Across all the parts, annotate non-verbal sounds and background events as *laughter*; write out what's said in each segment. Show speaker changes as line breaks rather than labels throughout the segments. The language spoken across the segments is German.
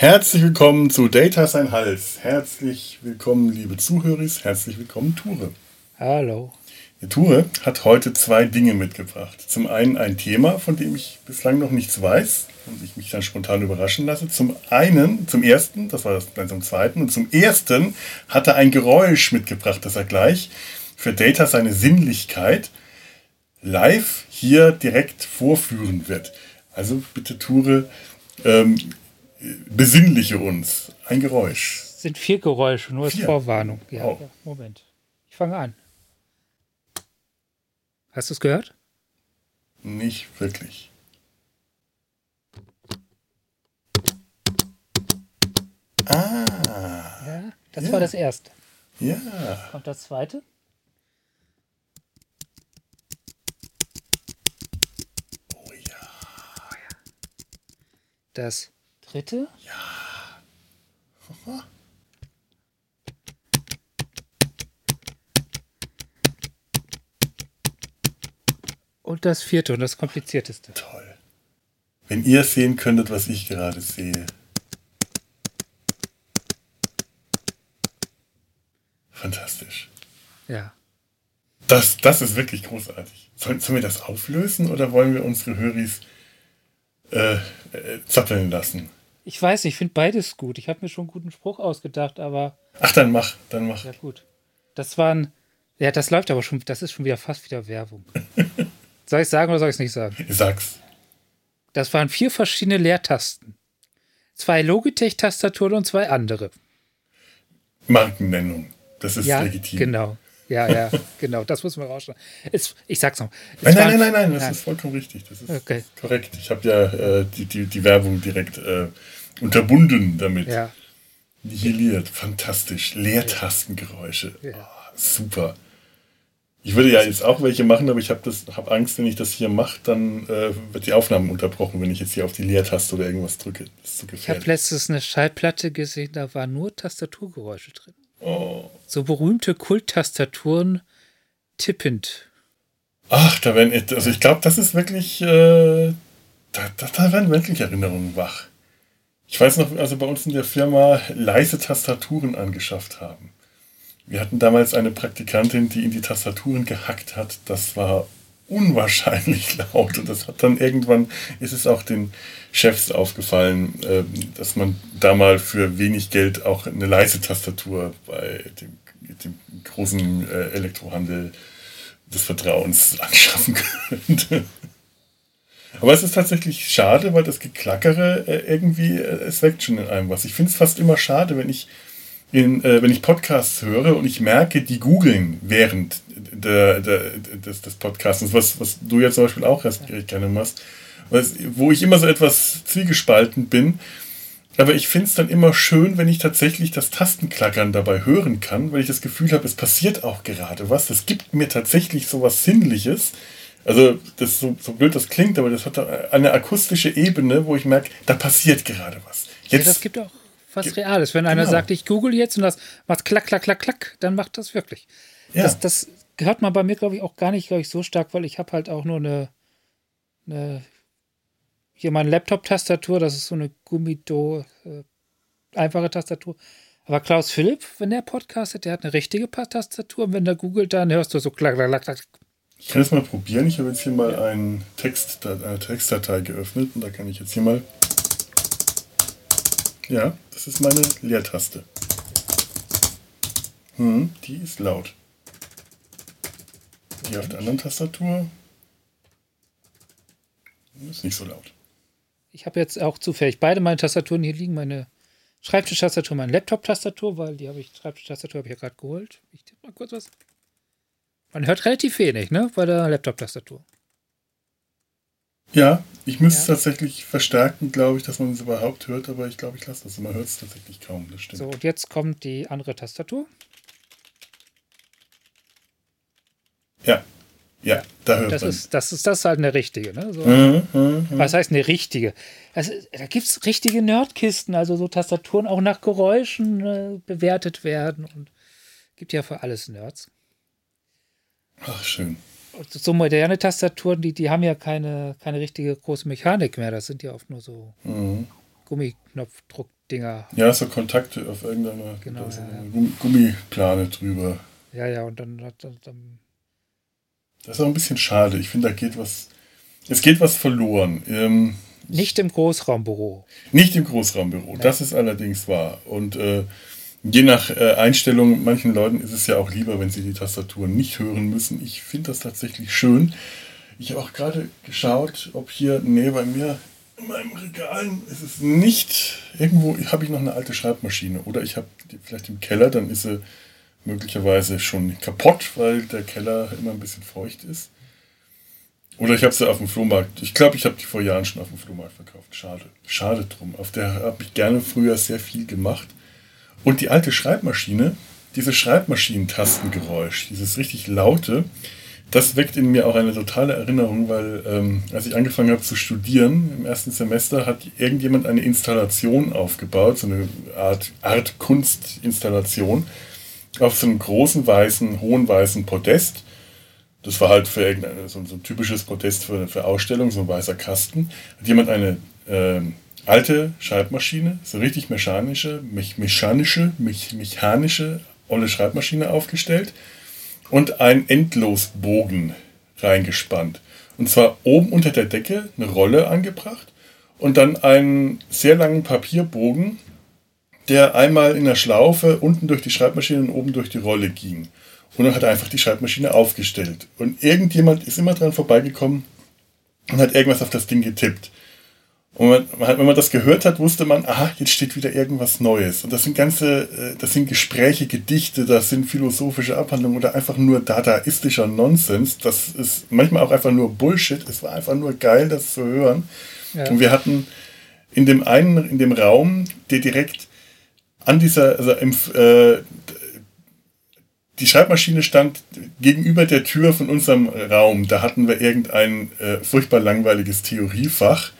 Herzlich willkommen zu Data Sein Hals. Herzlich willkommen, liebe Zuhörer. Herzlich willkommen, Ture.
Hallo.
Die Ture hat heute zwei Dinge mitgebracht. Zum einen ein Thema, von dem ich bislang noch nichts weiß und ich mich dann spontan überraschen lasse. Zum einen, zum ersten, das war das dann zum zweiten, und zum ersten hat er ein Geräusch mitgebracht, das er gleich für Data seine Sinnlichkeit live hier direkt vorführen wird. Also bitte Ture, ähm, besinnliche uns. Ein Geräusch.
Es sind vier Geräusche, nur als
Vier?
Vorwarnung. Ja,
Oh.
ja, Moment. Ich fange an. Hast du es gehört?
Nicht wirklich. Ah,
Ja. Das
Ja.
war das erste.
ja.
Und das zweite?
Oh ja.
Das dritte? Und das vierte und das komplizierteste.
Toll. Wenn ihr sehen könntet, was ich gerade sehe. Fantastisch.
Ja.
Das, das ist wirklich großartig. Sollen, sollen wir das auflösen oder wollen wir unsere Höris äh, äh, zappeln lassen?
Ich weiß nicht, ich finde beides gut. Ich habe mir schon einen guten Spruch ausgedacht, aber
Ach, dann mach, dann mach.
ja gut. Das waren, ja, das läuft aber schon, das ist schon wieder fast wieder Werbung. *laughs* soll ich sagen oder soll ich es nicht sagen?
Sag's.
Das waren vier verschiedene Leertasten. Zwei Logitech-Tastaturen und zwei andere.
Markennennung. Das ist
ja,
legitim.
genau. Ja, ja, *laughs* genau. Das muss man rausschneiden. Es, ich sag's noch. Es
Nein, nein, nein, nein, nein, das ist vollkommen richtig. Das ist
Okay.
korrekt. Ich habe ja äh, die, die, die Werbung direkt äh, unterbunden damit.
Ja,
Nihiliert. Fantastisch. Leertastengeräusche.
Ja.
Ah, super. Ich würde ja jetzt auch welche machen, aber ich habe hab Angst, wenn ich das hier mache, dann äh, wird die Aufnahme unterbrochen, wenn ich jetzt hier auf die Leertaste oder irgendwas drücke. Das ist zu
ich habe
gefährlich.
letztens eine Schallplatte gesehen, da waren nur Tastaturgeräusche drin.
Oh.
So berühmte Kulttastaturen tippend.
Ach, da werden, also ich glaube, das ist wirklich, äh, da, da, da werden wirklich Erinnerungen wach. Ich weiß noch, also bei uns in der Firma leise Tastaturen angeschafft haben. Wir hatten damals eine Praktikantin, die in die Tastaturen gehackt hat. Das war unwahrscheinlich *laughs* laut und das hat dann irgendwann, ist es auch den Chefs aufgefallen, ähm, dass man da mal für wenig Geld auch eine leise Tastatur bei dem, dem großen äh, Elektrohandel des Vertrauens *laughs* anschaffen könnte. Aber es ist tatsächlich schade, weil das Geklackere äh, irgendwie, äh, es weckt schon in einem was. Ich finde es fast immer schade, wenn ich, in, äh, wenn ich Podcasts höre und ich merke, die googeln während der, der, des, des Podcasts, was, was du ja zum Beispiel auch erst gerne machst, was, wo ich immer so etwas zwiegespalten bin. Aber ich finde es dann immer schön, wenn ich tatsächlich das Tastenklackern dabei hören kann, weil ich das Gefühl habe, es passiert auch gerade was. Es gibt mir tatsächlich so was Sinnliches. Also, das ist so, so blöd das klingt, aber das hat eine akustische Ebene, wo ich merke, da passiert gerade was.
Ja,
Jetzt,
das gibt auch was Reales. Wenn einer
Genau.
sagt, ich google jetzt und das macht klack, klack, klack, klack, dann macht das wirklich.
Ja.
Das, das hört man bei mir, glaube ich, auch gar nicht, glaube ich, so stark, weil ich habe halt auch nur eine, eine hier meine Laptop-Tastatur, das ist so eine Gummido, äh, einfache Tastatur. Aber Klaus Philipp, wenn der podcastet, der hat eine richtige Tastatur und wenn der googelt, dann hörst du so klack, klack, klack, klack.
Ich kann es mal probieren. Ich habe jetzt hier mal einen Text, eine Textdatei geöffnet und da kann ich jetzt hier mal. Ja, das ist meine Leertaste. Hm, die ist laut. Die auf der anderen Tastatur ist nicht so laut.
Ich habe jetzt auch zufällig beide meine Tastaturen hier liegen, meine Schreibtischtastatur, meine Laptop-Tastatur, weil die habe ich, Schreibtischtastatur habe ich ja gerade geholt. Ich tippe mal kurz was. Man hört relativ wenig, ne, bei der Laptop-Tastatur.
Ja, ich müsste es
Ja.
tatsächlich verstärken, glaube ich, dass man es überhaupt hört, aber ich glaube, ich lasse das. Man hört es tatsächlich kaum, das stimmt.
So, und jetzt kommt die andere Tastatur.
Ja, ja, da hört
Das
man.
ist, das ist das halt eine richtige, ne? So.
Mhm, mhm, mhm.
Was heißt eine richtige? Also, da gibt es richtige Nerdkisten, also so Tastaturen auch nach Geräuschen äh, bewertet werden und gibt ja für alles Nerds.
Ach, schön.
So moderne Tastaturen, die, die haben ja keine, keine richtige große Mechanik mehr. Das sind ja oft nur so
Mhm.
Gummiknopfdruck Dinger.
Ja, so Kontakte auf irgendeiner
Genau, ja,
eine Gummiplane drüber.
Ja, ja, und dann, dann, dann
Das ist auch ein bisschen schade. Ich finde, da geht was. Es geht was verloren. Ähm,
nicht im Großraumbüro.
nicht im Großraumbüro. Das ist allerdings wahr. Und äh, je nach äh, Einstellung, manchen Leuten ist es ja auch lieber, wenn sie die Tastatur nicht hören müssen. Ich finde das tatsächlich schön. Ich habe auch gerade geschaut, ob hier, nee, bei mir in meinem Regal ist es nicht. Irgendwo habe ich noch eine alte Schreibmaschine. Oder ich habe die vielleicht im Keller, dann ist sie möglicherweise schon kaputt, weil der Keller immer ein bisschen feucht ist. Oder ich habe sie auf dem Flohmarkt. Ich glaube, ich habe die vor Jahren schon auf dem Flohmarkt verkauft. Schade. Schade drum. Auf der habe ich gerne früher sehr viel gemacht. Und die alte Schreibmaschine, dieses Schreibmaschinentastengeräusch, dieses richtig laute, das weckt in mir auch eine totale Erinnerung, weil ähm, als ich angefangen habe zu studieren im ersten Semester, hat irgendjemand eine Installation aufgebaut, so eine Art, Art Kunstinstallation, auf so einem großen weißen, hohen weißen Podest. Das war halt für irgendeine, so, so ein typisches Podest für, für Ausstellung, so ein weißer Kasten. Hat jemand eine ähm, alte Schreibmaschine, so richtig mechanische, mech, mechanische, mech, mechanische, olle Schreibmaschine aufgestellt und einen Endlosbogen reingespannt. Und zwar oben unter der Decke eine Rolle angebracht und dann einen sehr langen Papierbogen, der einmal in der Schlaufe unten durch die Schreibmaschine und oben durch die Rolle ging. Und dann hat er einfach die Schreibmaschine aufgestellt. Und irgendjemand ist immer dran vorbeigekommen und hat irgendwas auf das Ding getippt. Und wenn man das gehört hat, wusste man, aha, jetzt steht wieder irgendwas Neues. Und das sind ganze, äh, das sind Gespräche, Gedichte, das sind philosophische Abhandlungen oder einfach nur dadaistischer Nonsens. Das ist manchmal auch einfach nur Bullshit. Es war einfach nur geil, das zu hören.
Ja.
Und wir hatten in dem einen, in dem Raum, der direkt an dieser, also im, äh, die Schreibmaschine stand gegenüber der Tür von unserem Raum. Da hatten wir irgendein äh, furchtbar langweiliges Theoriefach.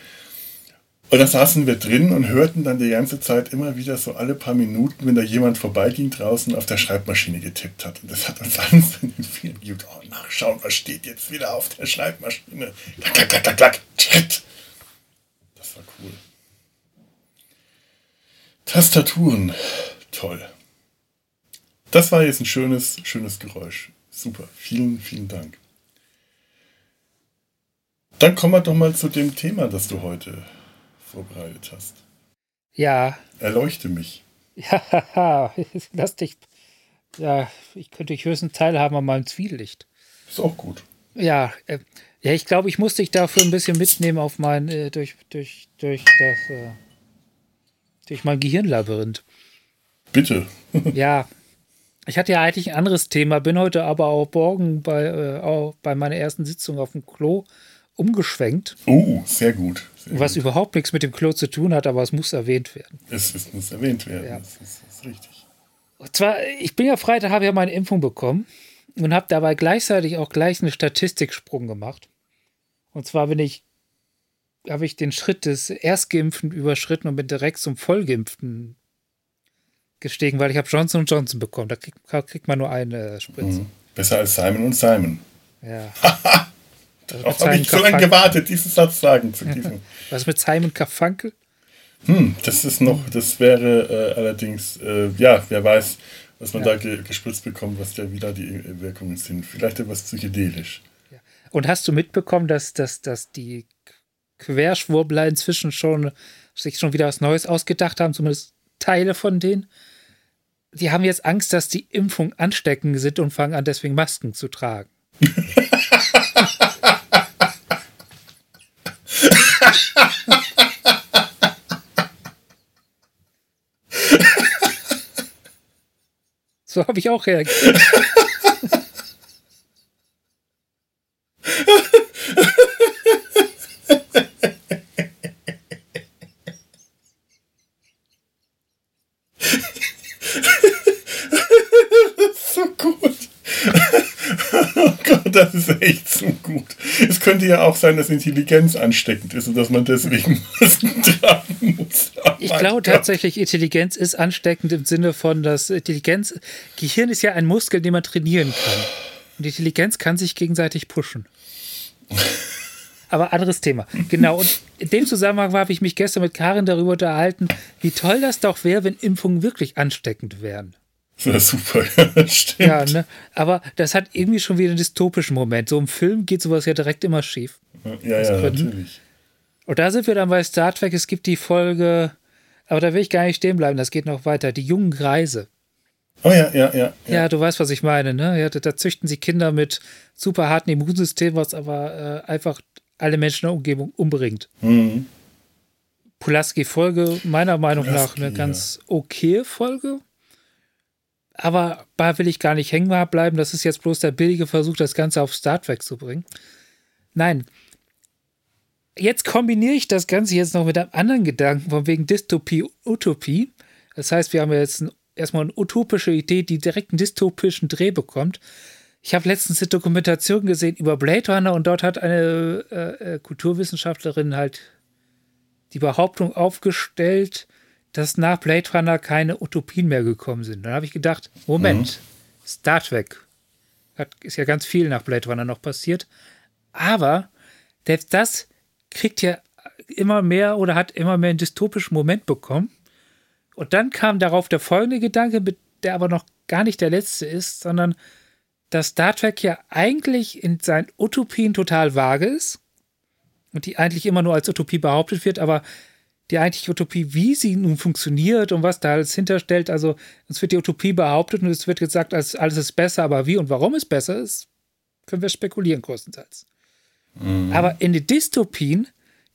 Und da saßen wir drin und hörten dann die ganze Zeit immer wieder so alle paar Minuten, wenn da jemand vorbeiging draußen auf der Schreibmaschine getippt hat. Und das hat uns *laughs* wahnsinnig viel gegeben. Oh, nachschauen, was steht jetzt wieder auf der Schreibmaschine. Klack, klack, klack, klack, klack. Schritt. Das war cool. Tastaturen. Toll. Das war jetzt ein schönes, schönes Geräusch. Super. Vielen, vielen Dank. Dann kommen wir doch mal zu dem Thema, das du heute vorbereitet hast.
Ja,
Erleuchte mich.
ja, *laughs* lass dich. Ja, ich könnte dich höchstens teilhaben an meinem Zwielicht.
Ist auch gut.
Ja, äh, ja, ich glaube, ich muss dich dafür ein bisschen mitnehmen auf mein, äh, durch, durch, durch das, äh, durch mein Gehirnlabyrinth.
Bitte. *laughs*
Ja, ich hatte ja eigentlich ein anderes Thema, bin heute aber auch morgen bei, äh, auch bei meiner ersten Sitzung auf dem Klo umgeschwenkt,
Oh, sehr gut.
Was überhaupt nichts mit dem Klo zu tun hat, aber es muss erwähnt werden.
Es, es muss erwähnt werden.
Ja.
Das, ist, das ist richtig.
Und zwar, ich bin ja Freitag, habe ja meine Impfung bekommen und habe dabei gleichzeitig auch gleich einen Statistiksprung gemacht. Und zwar bin ich, habe ich den Schritt des Erstgeimpften überschritten und bin direkt zum Vollgeimpften gestiegen, weil ich habe Johnson Johnson bekommen. Da kriegt, kriegt man nur eine Spritze.
Mhm. Besser als Simon und Simon.
Ja. *laughs* Also
Auch habe ich so lange gewartet, diesen Satz sagen zu diesem.
Was mit Simon Carfunkel?
Hm, das ist noch, das wäre äh, allerdings, äh, ja, wer weiß, was man
Ja.
da ge gespritzt bekommt, was da wieder die äh, Wirkungen sind. Vielleicht etwas psychedelisch.
Und hast du mitbekommen, dass, dass, dass die Querschwurbler inzwischen schon sich schon wieder was Neues ausgedacht haben, zumindest Teile von denen? Die haben jetzt Angst, dass die Impfung ansteckend sind und fangen an, deswegen Masken zu tragen. *laughs* *laughs* So habe ich auch reagiert.
So gut. Oh Gott, *laughs* das ist echt so gut. Es könnte ja auch sein, dass Intelligenz ansteckend ist und dass man deswegen *laughs* Masken tragen muss. Oh
Ich glaube tatsächlich, Intelligenz ist ansteckend im Sinne von, dass Intelligenz, Gehirn ist ja ein Muskel, den man trainieren kann. Und Intelligenz kann sich gegenseitig pushen. *laughs* Aber anderes Thema. Genau. Und in dem Zusammenhang habe ich mich gestern mit Karin darüber unterhalten, wie toll das doch wäre, wenn Impfungen wirklich ansteckend wären. *laughs*
Ja, super,
stimmt. Ja, ne? Aber das hat irgendwie schon wieder einen dystopischen Moment. So im Film geht sowas ja direkt immer schief.
Ja, ja, natürlich.
Und da sind wir dann bei Star Trek. Es gibt die Folge, aber da will ich gar nicht stehen bleiben, das geht noch weiter. Die jungen Greise.
Oh ja, ja, ja. Ja,
ja du weißt, was ich meine, ne? Ja, da, da züchten sie Kinder mit super harten Immunsystem, was aber äh, einfach alle Menschen in der Umgebung umbringt. Mhm. Pulaski-Folge, meiner Meinung Pulaski, nach, eine ganz okay Folge. Aber da will ich gar nicht hängen bleiben. Das ist jetzt bloß der billige Versuch, das Ganze auf Star Trek zu bringen. Nein. Jetzt kombiniere ich das Ganze jetzt noch mit einem anderen Gedanken, von wegen Dystopie, Utopie. Das heißt, wir haben jetzt ein, erstmal eine utopische Idee, die direkt einen dystopischen Dreh bekommt. Ich habe letztens eine Dokumentation gesehen über Blade Runner und dort hat eine äh, äh Kulturwissenschaftlerin halt die Behauptung aufgestellt, dass nach Blade Runner keine Utopien mehr gekommen sind. Dann habe ich gedacht, Moment, mhm. Star Trek hat, ist ja ganz viel nach Blade Runner noch passiert, aber selbst das kriegt ja immer mehr oder hat immer mehr einen dystopischen Moment bekommen. Und dann kam darauf der folgende Gedanke, der aber noch gar nicht der letzte ist, sondern dass Star Trek ja eigentlich in seinen Utopien total vage ist und die eigentlich immer nur als Utopie behauptet wird, aber die eigentliche Utopie, wie sie nun funktioniert und was da alles hinterstellt, also es wird die Utopie behauptet und es wird gesagt, alles ist besser, aber wie und warum es besser ist, können wir spekulieren größtenteils. Mhm. Aber in den Dystopien,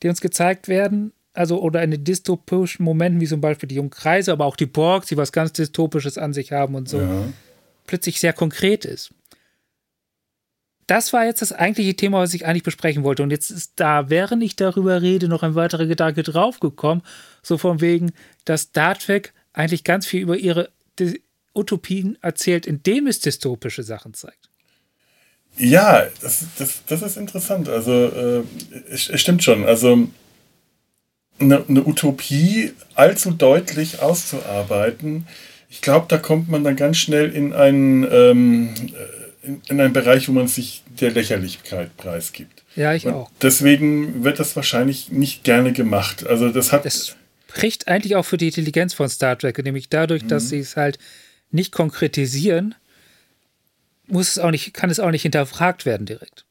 die uns gezeigt werden, also oder in den dystopischen Momenten, wie zum Beispiel die Jungkreise, aber auch die Borgs, die was ganz Dystopisches an sich haben und so, ja. plötzlich sehr konkret ist das war jetzt das eigentliche Thema, was ich eigentlich besprechen wollte. Und jetzt ist da, während ich darüber rede, noch ein weiterer Gedanke draufgekommen. So von wegen, dass Star Trek eigentlich ganz viel über ihre Utopien erzählt, indem es dystopische Sachen zeigt.
Ja, das, das, das ist interessant. Also, äh, es, stimmt schon. Also, eine, eine Utopie allzu deutlich auszuarbeiten, ich glaube, da kommt man dann ganz schnell in einen. Ähm, in, in einen Bereich, wo man sich der Lächerlichkeit preisgibt.
Ja, ich
Und
auch.
Deswegen wird das wahrscheinlich nicht gerne gemacht. Also das hat.
Das spricht eigentlich auch für die Intelligenz von Star Trek, nämlich dadurch, mhm. dass sie es halt nicht konkretisieren, muss es auch nicht, kann es auch nicht hinterfragt werden direkt.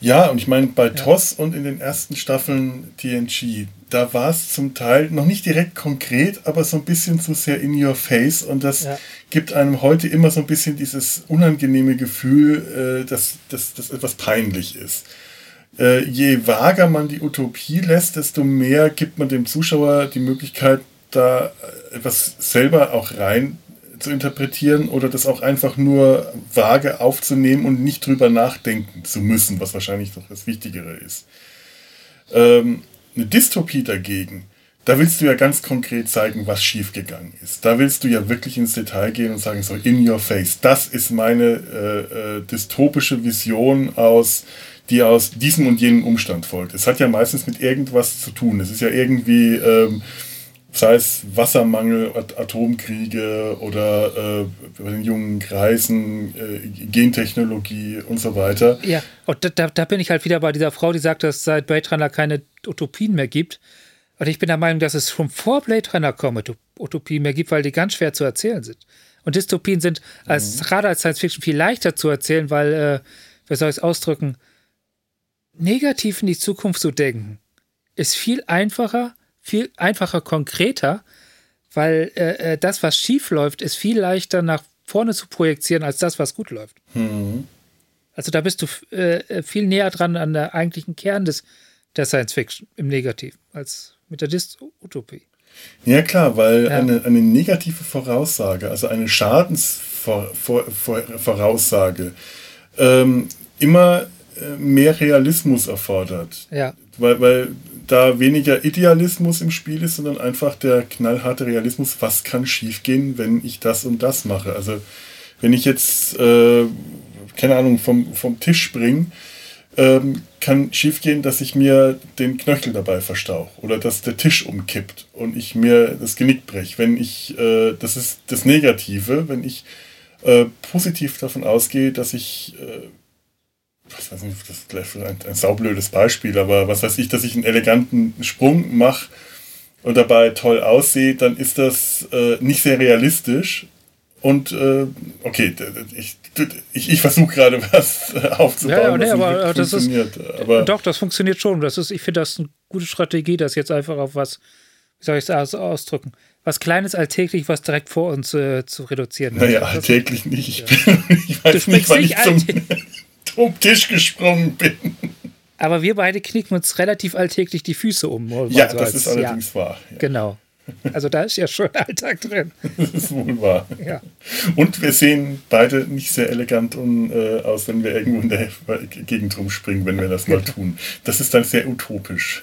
Ja, und ich meine, bei ja. TOS und in den ersten Staffeln TNG, da war es zum Teil noch nicht direkt konkret, aber so ein bisschen zu sehr in your face. Und das ja. gibt einem heute immer so ein bisschen dieses unangenehme Gefühl, äh, dass, dass, dass etwas peinlich ist. Äh, je vager man die Utopie lässt, desto mehr gibt man dem Zuschauer die Möglichkeit, da etwas selber auch rein zu interpretieren oder das auch einfach nur vage aufzunehmen und nicht drüber nachdenken zu müssen, was wahrscheinlich doch das Wichtigere ist. Ähm, eine Dystopie dagegen, da willst du ja ganz konkret zeigen, was schiefgegangen ist. Da willst du ja wirklich ins Detail gehen und sagen, so in your face, das ist meine äh, äh, dystopische Vision aus die aus diesem und jenem Umstand folgt. Es hat ja meistens mit irgendwas zu tun. Es ist ja irgendwie ähm, sei es Wassermangel, Atomkriege oder äh, bei den jungen Kreisen, äh, Gentechnologie und so weiter.
Ja, und da, da, bin ich halt wieder bei dieser Frau, die sagt, dass es seit Blade Runner keine Utopien mehr gibt. Und ich bin der Meinung, dass es schon vor Blade Runner kaum Utopien mehr gibt, weil die ganz schwer zu erzählen sind. Und Dystopien sind als, mhm. gerade als Science Fiction viel leichter zu erzählen, weil, äh, wie soll ich es ausdrücken, negativ in die Zukunft zu denken, ist viel einfacher viel einfacher, konkreter, weil äh, äh, das, was schief läuft, ist viel leichter nach vorne zu projizieren als das, was gut läuft. Mhm. Also da bist du äh, äh, viel näher dran an der eigentlichen Kern des, der Science Fiction im Negativ als mit der Dystopie.
Ja klar, weil ja. Eine, eine negative Voraussage, also eine Schadensvoraussage, ähm, immer äh, mehr Realismus erfordert.
Ja.
Weil, weil da weniger Idealismus im Spiel ist, sondern einfach der knallharte Realismus, was kann schiefgehen, wenn ich das und das mache. Also wenn ich jetzt, äh, keine Ahnung, vom, vom Tisch springe, ähm, kann schiefgehen, dass ich mir den Knöchel dabei verstauche oder dass der Tisch umkippt und ich mir das Genick breche. Wenn ich, äh, das ist das Negative, wenn ich äh, positiv davon ausgehe, dass ich äh, was weiß ich, das ist vielleicht ein, ein saublödes Beispiel, aber was weiß ich, dass ich einen eleganten Sprung mache und dabei toll aussehe, dann ist das äh, nicht sehr realistisch. Und äh, okay, ich, ich, ich versuche gerade *laughs* was aufzubauen. Ja, ja nee,
aber das funktioniert. Ist, aber doch, das funktioniert schon. Das ist, ich finde das eine gute Strategie, das jetzt einfach auf was, wie soll ich es ausdrücken, was Kleines alltäglich, was direkt vor uns äh, zu reduzieren.
Naja, alltäglich nicht. Ich, bin, *laughs* ich weiß nicht, wann ich zum, zum Tisch gesprungen bin.
Aber wir beide knicken uns relativ alltäglich die Füße um.
Ja, so das als, ist allerdings ja. wahr.
Ja. Genau. Also da ist ja schon Alltag drin. *laughs*
Das ist wohl wahr. Ja. Und wir sehen beide nicht sehr elegant und, äh, aus, wenn wir irgendwo in der Gegend rumspringen, wenn wir das mal tun. Das ist dann sehr utopisch.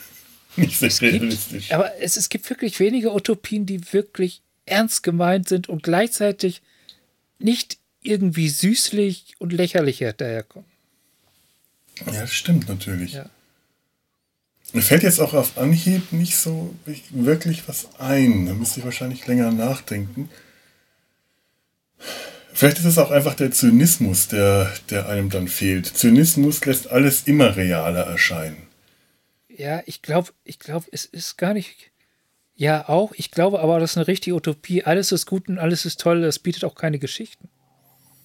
Nicht sehr es realistisch.
Gibt, aber es, es gibt wirklich wenige Utopien, die wirklich ernst gemeint sind und gleichzeitig nicht irgendwie süßlich und lächerlich daherkommen.
Ja, das stimmt natürlich. Ja. Mir fällt jetzt auch auf Anhieb nicht so wirklich was ein. Da müsste ich wahrscheinlich länger nachdenken. Vielleicht ist es auch einfach der Zynismus, der, der einem dann fehlt. Zynismus lässt alles immer realer erscheinen.
Ja, ich glaube, ich glaube, es ist gar nicht. Ja, auch. Ich glaube aber, das ist eine richtige Utopie. Alles ist gut und alles ist toll. Das bietet auch keine Geschichten.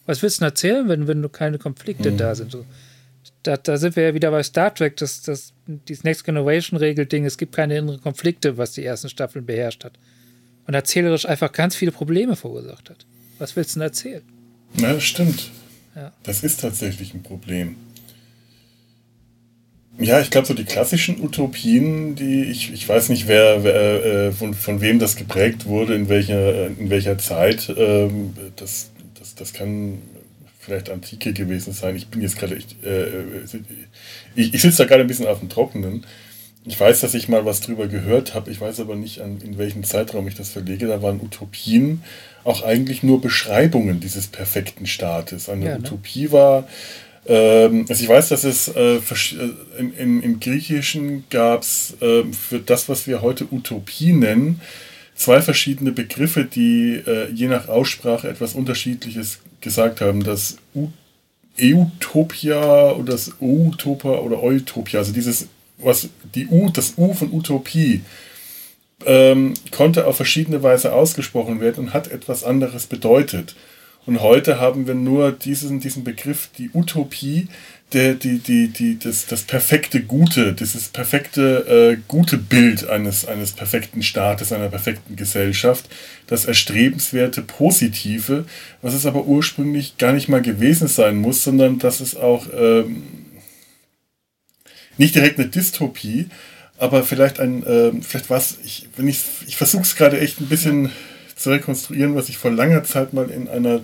Was willst du denn erzählen, wenn, wenn keine Konflikte hm. da sind? So, da, da sind wir ja wieder bei Star Trek, das, das, dieses Next Generation-Regelding, es gibt keine inneren Konflikte, was die ersten Staffeln beherrscht hat. Und erzählerisch einfach ganz viele Probleme verursacht hat. Was willst du denn erzählen?
Na, das stimmt. Ja. Das ist tatsächlich ein Problem. Ja, ich glaube, so die klassischen Utopien, die ich, ich weiß nicht, wer, wer äh, von, von wem das geprägt wurde, in welcher, in welcher Zeit, ähm, das, das, das kann vielleicht Antike gewesen sein. Ich bin jetzt gerade, äh, ich, ich sitze da gerade ein bisschen auf dem Trockenen. Ich weiß, dass ich mal was drüber gehört habe. Ich weiß aber nicht, an, in welchem Zeitraum ich das verlege. Da waren Utopien auch eigentlich nur Beschreibungen dieses perfekten Staates. Eine ja, ne? Utopie war, ähm, also ich weiß, dass es äh, im, im, im, Griechischen gab es äh, für das, was wir heute Utopie nennen, zwei verschiedene Begriffe, die äh, je nach Aussprache etwas Unterschiedliches gesagt haben. Das Eutopia oder das Utopia oder Eutopia, also dieses, was die U, das U von Utopie, ähm, konnte auf verschiedene Weise ausgesprochen werden und hat etwas anderes bedeutet. Und heute haben wir nur diesen, diesen Begriff, die Utopie, der, die, die, die, das, das perfekte Gute, dieses perfekte äh, gute Bild eines, eines perfekten Staates, einer perfekten Gesellschaft, das erstrebenswerte Positive, was es aber ursprünglich gar nicht mal gewesen sein muss, sondern dass es auch ähm, nicht direkt eine Dystopie, aber vielleicht ein, äh, vielleicht was, ich, wenn ich, ich versuche es gerade echt ein bisschen zu rekonstruieren, was ich vor langer Zeit mal in einer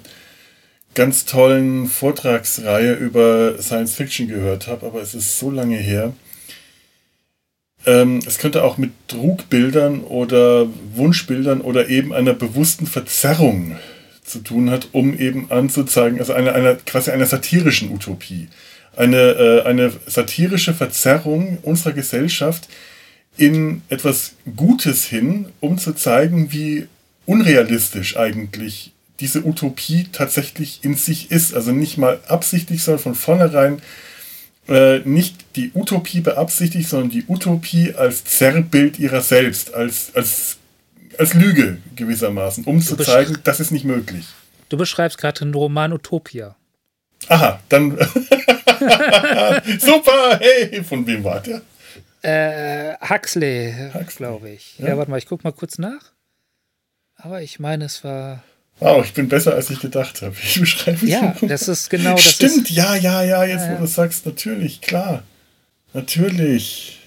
ganz tollen Vortragsreihe über Science Fiction gehört habe, aber es ist so lange her. Ähm, es könnte auch mit Trugbildern oder Wunschbildern oder eben einer bewussten Verzerrung zu tun hat, um eben anzuzeigen, also einer, einer quasi einer satirischen Utopie. Eine, äh, eine satirische Verzerrung unserer Gesellschaft in etwas Gutes hin, um zu zeigen, wie unrealistisch eigentlich diese Utopie tatsächlich in sich ist. Also nicht mal absichtlich, sondern von vornherein äh, nicht die Utopie beabsichtigt, sondern die Utopie als Zerrbild ihrer selbst, als, als, als Lüge gewissermaßen, um zu zeigen, das ist nicht möglich.
Du beschreibst gerade den Roman Utopia.
Aha, dann. *laughs* Super, hey, von wem war der?
Äh, Huxley, Huxley. glaube ich. Ja. ja, warte mal, ich guck mal kurz nach. Aber ich meine, es war.
Wow, ich bin besser, als ich gedacht habe. *laughs* Ich beschreibe
es. Ja, das ist genau das.
Stimmt, ist, ja, ja, ja, jetzt ja, ja. wo du sagst, natürlich, klar. Natürlich.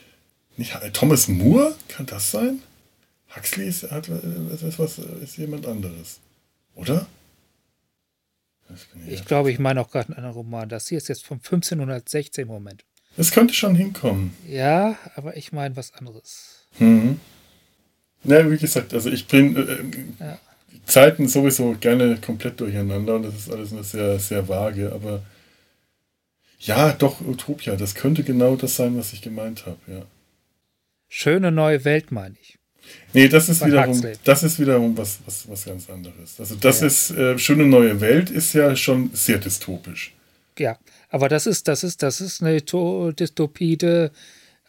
Nicht, Thomas Moore? Kann das sein? Huxley ist, hat, ist, was, ist jemand anderes. Oder?
Ich glaube, ich meine auch gerade einen anderen Roman. Das hier ist jetzt vom 1516 Moment.
Das könnte schon hinkommen.
Ja, aber ich meine was anderes.
Mhm. Ja, wie gesagt, also ich bringe äh, ja. Zeiten sowieso gerne komplett durcheinander und das ist alles nur sehr, sehr vage, aber ja, doch, Utopia, das könnte genau das sein, was ich gemeint habe, ja.
Schöne neue Welt, meine ich.
Nee, das ist wiederum, das ist wiederum was, was, was ganz anderes. Also das ja. ist, äh, schöne neue Welt ist ja schon sehr dystopisch.
ja. Aber das ist, das ist, das ist eine Dystopie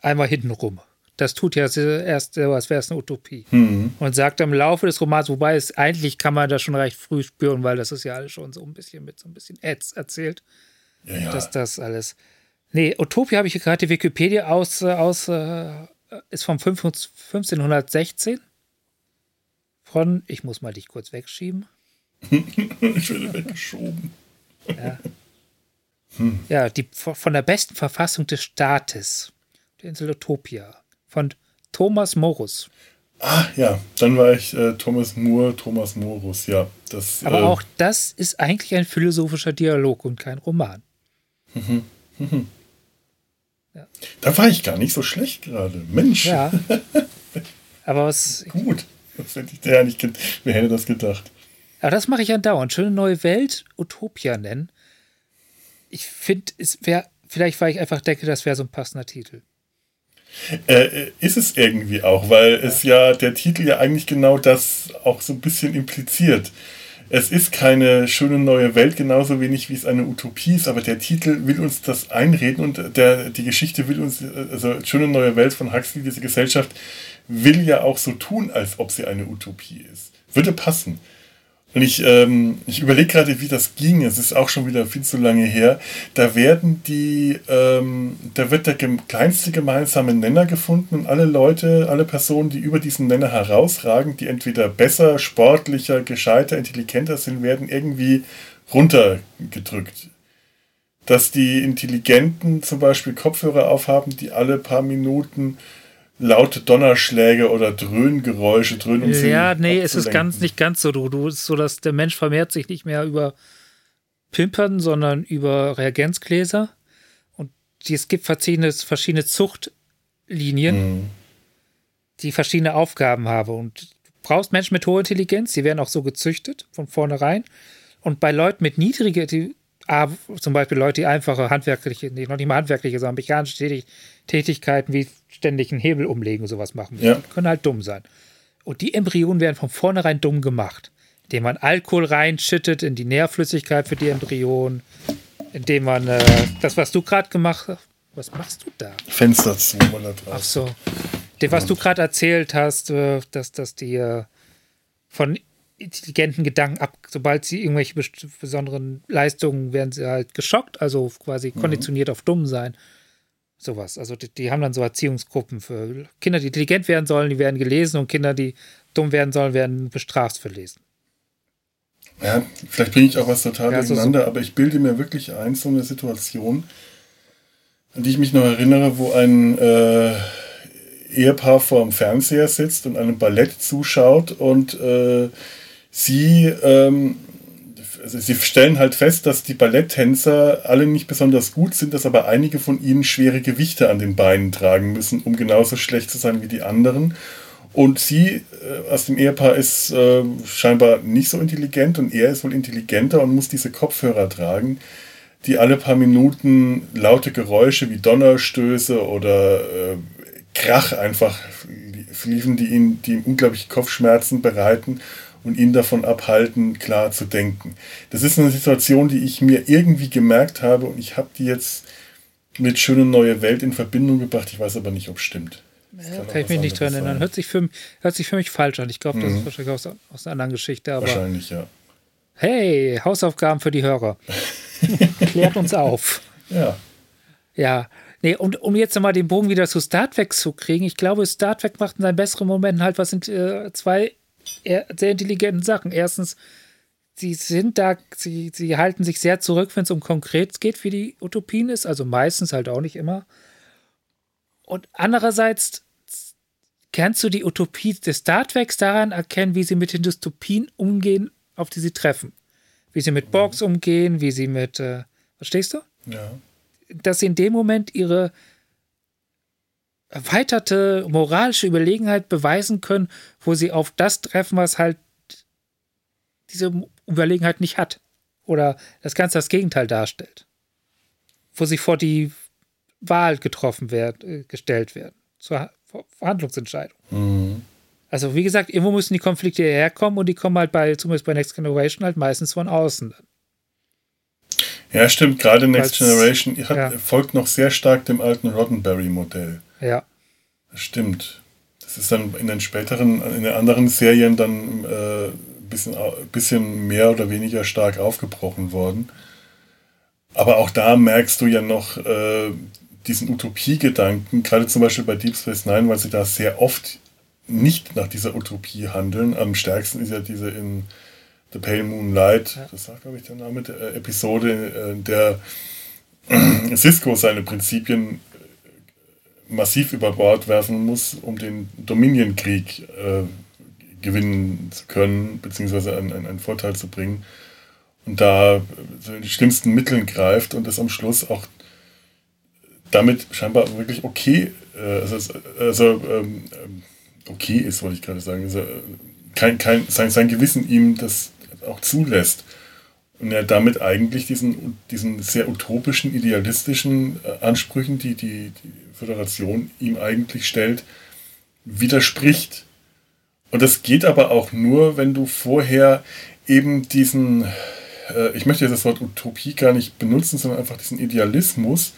einmal hintenrum. Das tut ja erst so, als wäre es eine Utopie. Mhm. Und sagt im Laufe des Romans, wobei es eigentlich kann man das schon recht früh spüren, weil das ist ja alles schon so ein bisschen mit so ein bisschen Ads erzählt. Ja, ja. Dass das alles. Nee, Utopia habe ich hier gerade die Wikipedia aus, aus äh, ist vom 1516. Von, ich muss mal dich kurz wegschieben. *laughs*
ich werde weggeschoben.
Ja. Hm. ja, die von der besten Verfassung des Staates, der Insel Utopia, von Thomas Morus.
Ah, ja, dann war ich äh, Thomas Moore, Thomas Morus, ja. Das,
Aber äh, auch das ist eigentlich ein philosophischer Dialog und kein Roman. Mhm. Mhm.
Ja. Da war ich gar nicht so schlecht gerade. Mensch. Ja. *laughs*
Aber was.
Gut. Das hätte ich ja nicht. Wer hätte das gedacht?
Aber das mache ich ja dauernd. Schöne neue Welt, Utopia nennen. Ich finde, es wäre. Vielleicht, weil ich einfach denke, das wäre so ein passender Titel.
Äh, ist es irgendwie auch, weil es ja der Titel ja eigentlich genau das auch so ein bisschen impliziert es ist keine schöne neue Welt, genauso wenig wie es eine Utopie ist, aber der Titel will uns das einreden und der, die Geschichte will uns, also schöne neue Welt von Huxley, diese Gesellschaft, will ja auch so tun, als ob sie eine Utopie ist. Würde passen. Und ich, ähm, ich überlege gerade, wie das ging. Es ist auch schon wieder viel zu lange her. Da werden die, ähm, da wird der kleinste gemeinsame Nenner gefunden und alle Leute, alle Personen, die über diesen Nenner herausragen, die entweder besser, sportlicher, gescheiter, intelligenter sind, werden irgendwie runtergedrückt. Dass die Intelligenten zum Beispiel Kopfhörer aufhaben, die alle paar Minuten laute Donnerschläge oder Dröhngeräusche, Dröhnen
um Ja, nee, es ist ganz nicht ganz so. Du, du ist so, dass der Mensch vermehrt sich nicht mehr über Pimpern, sondern über Reagenzgläser. Und die, es gibt verschiedene, verschiedene Zuchtlinien, mhm. die verschiedene Aufgaben haben. Und du brauchst Menschen mit hoher Intelligenz, die werden auch so gezüchtet von vornherein. Und bei Leuten mit niedriger, die, ah, zum Beispiel Leute, die einfache handwerkliche, nee, noch nicht mal handwerkliche, sondern mechanische Tätigkeiten wie ständig einen Hebel umlegen und sowas machen. Ja. Können halt dumm sein. Und die Embryonen werden von vornherein dumm gemacht, indem man Alkohol reinschüttet in die Nährflüssigkeit für die Embryonen, indem man äh, das, was du gerade gemacht hast. Was machst du da?
Fenster zu, mal da
Ach so. Dem, was du gerade erzählt hast, äh, dass, dass die äh, von intelligenten Gedanken ab, sobald sie irgendwelche besonderen Leistungen werden sie halt geschockt, also quasi mhm. konditioniert auf dumm sein. Sowas. Also die, die, haben dann so Erziehungsgruppen für Kinder, die intelligent werden sollen, die werden gelesen und Kinder, die dumm werden sollen, werden bestraft für Lesen.
Ja, vielleicht bringe ich auch was total ja, durcheinander, so, so. aber ich bilde mir wirklich ein, so eine Situation, an die ich mich noch erinnere, wo ein äh, Ehepaar vor dem Fernseher sitzt und einem Ballett zuschaut und äh, sie ähm, also sie stellen halt fest, dass die Balletttänzer alle nicht besonders gut sind, dass aber einige von ihnen schwere Gewichte an den Beinen tragen müssen, um genauso schlecht zu sein wie die anderen. Und sie äh, aus dem Ehepaar ist äh, scheinbar nicht so intelligent und er ist wohl intelligenter und muss diese Kopfhörer tragen, die alle paar Minuten laute Geräusche wie Donnerstöße oder äh, Krach einfach liefen, die ihm, die ihm unglaubliche Kopfschmerzen bereiten und ihn davon abhalten, klar zu denken. Das ist eine Situation, die ich mir irgendwie gemerkt habe und ich habe die jetzt mit Schöne Neue Welt in Verbindung gebracht. Ich weiß aber nicht, ob es stimmt.
Ja, kann, ich mich nicht dran erinnern. Hört sich, für, hört sich für mich falsch an. Ich glaube, das mhm. ist wahrscheinlich aus, aus einer anderen Geschichte. Aber
wahrscheinlich, ja.
Hey, Hausaufgaben für die Hörer. *laughs* Klärt uns auf.
Ja.
Ja. Nee, und um jetzt nochmal den Bogen wieder zu Star Trek zu kriegen, ich glaube, Star Trek macht in seinen besseren Momenten halt, was sind äh, zwei sehr intelligenten Sachen. Erstens, sie sind da, sie, sie halten sich sehr zurück, wenn es um konkret geht, wie die Utopien ist, also meistens halt auch nicht immer. Und andererseits kannst du die Utopie des Star Treks daran erkennen, wie sie mit den Dystopien umgehen, auf die sie treffen. Wie sie mit Borgs umgehen, wie sie mit, äh, verstehst du?
Ja.
Dass sie in dem Moment ihre erweiterte moralische Überlegenheit beweisen können, wo sie auf das treffen, was halt diese Überlegenheit nicht hat. Oder das Ganze das Gegenteil darstellt. Wo sie vor die Wahl getroffen werden, äh, gestellt werden. Zur Verhandlungsentscheidung. Mhm. Also, wie gesagt, irgendwo müssen die Konflikte herkommen und die kommen halt bei, zumindest bei Next Generation, halt meistens von außen dann.
Ja, stimmt. Gerade Next Generation hat, ja. folgt noch sehr stark dem alten Roddenberry-Modell.
Ja.
Das stimmt. Das ist dann in den späteren, in den anderen Serien dann äh, bisschen, bisschen mehr oder weniger stark aufgebrochen worden. Aber auch da merkst du ja noch äh, diesen Utopiegedanken, gerade zum Beispiel bei Deep Space Nine, weil sie da sehr oft nicht nach dieser Utopie handeln. Am stärksten ist ja diese in The Pale Moonlight, ja. das sagt, glaube ich, der Name der Episode, in der *clears throat* Cisco seine Prinzipien massiv über Bord werfen muss, um den Dominion-Krieg äh, gewinnen zu können, beziehungsweise einen, einen, Vorteil zu bringen. Und da so die schlimmsten Mitteln greift und das am Schluss auch damit scheinbar wirklich okay, äh, also, also ähm, okay ist, wollte ich gerade sagen. Also, kein, kein, sein, sein Gewissen ihm das auch zulässt. Und er damit eigentlich diesen, diesen sehr utopischen, idealistischen äh, Ansprüchen, die, die die Föderation ihm eigentlich stellt, widerspricht. Und das geht aber auch nur, wenn du vorher eben diesen, äh, ich möchte jetzt das Wort Utopie gar nicht benutzen, sondern einfach diesen Idealismus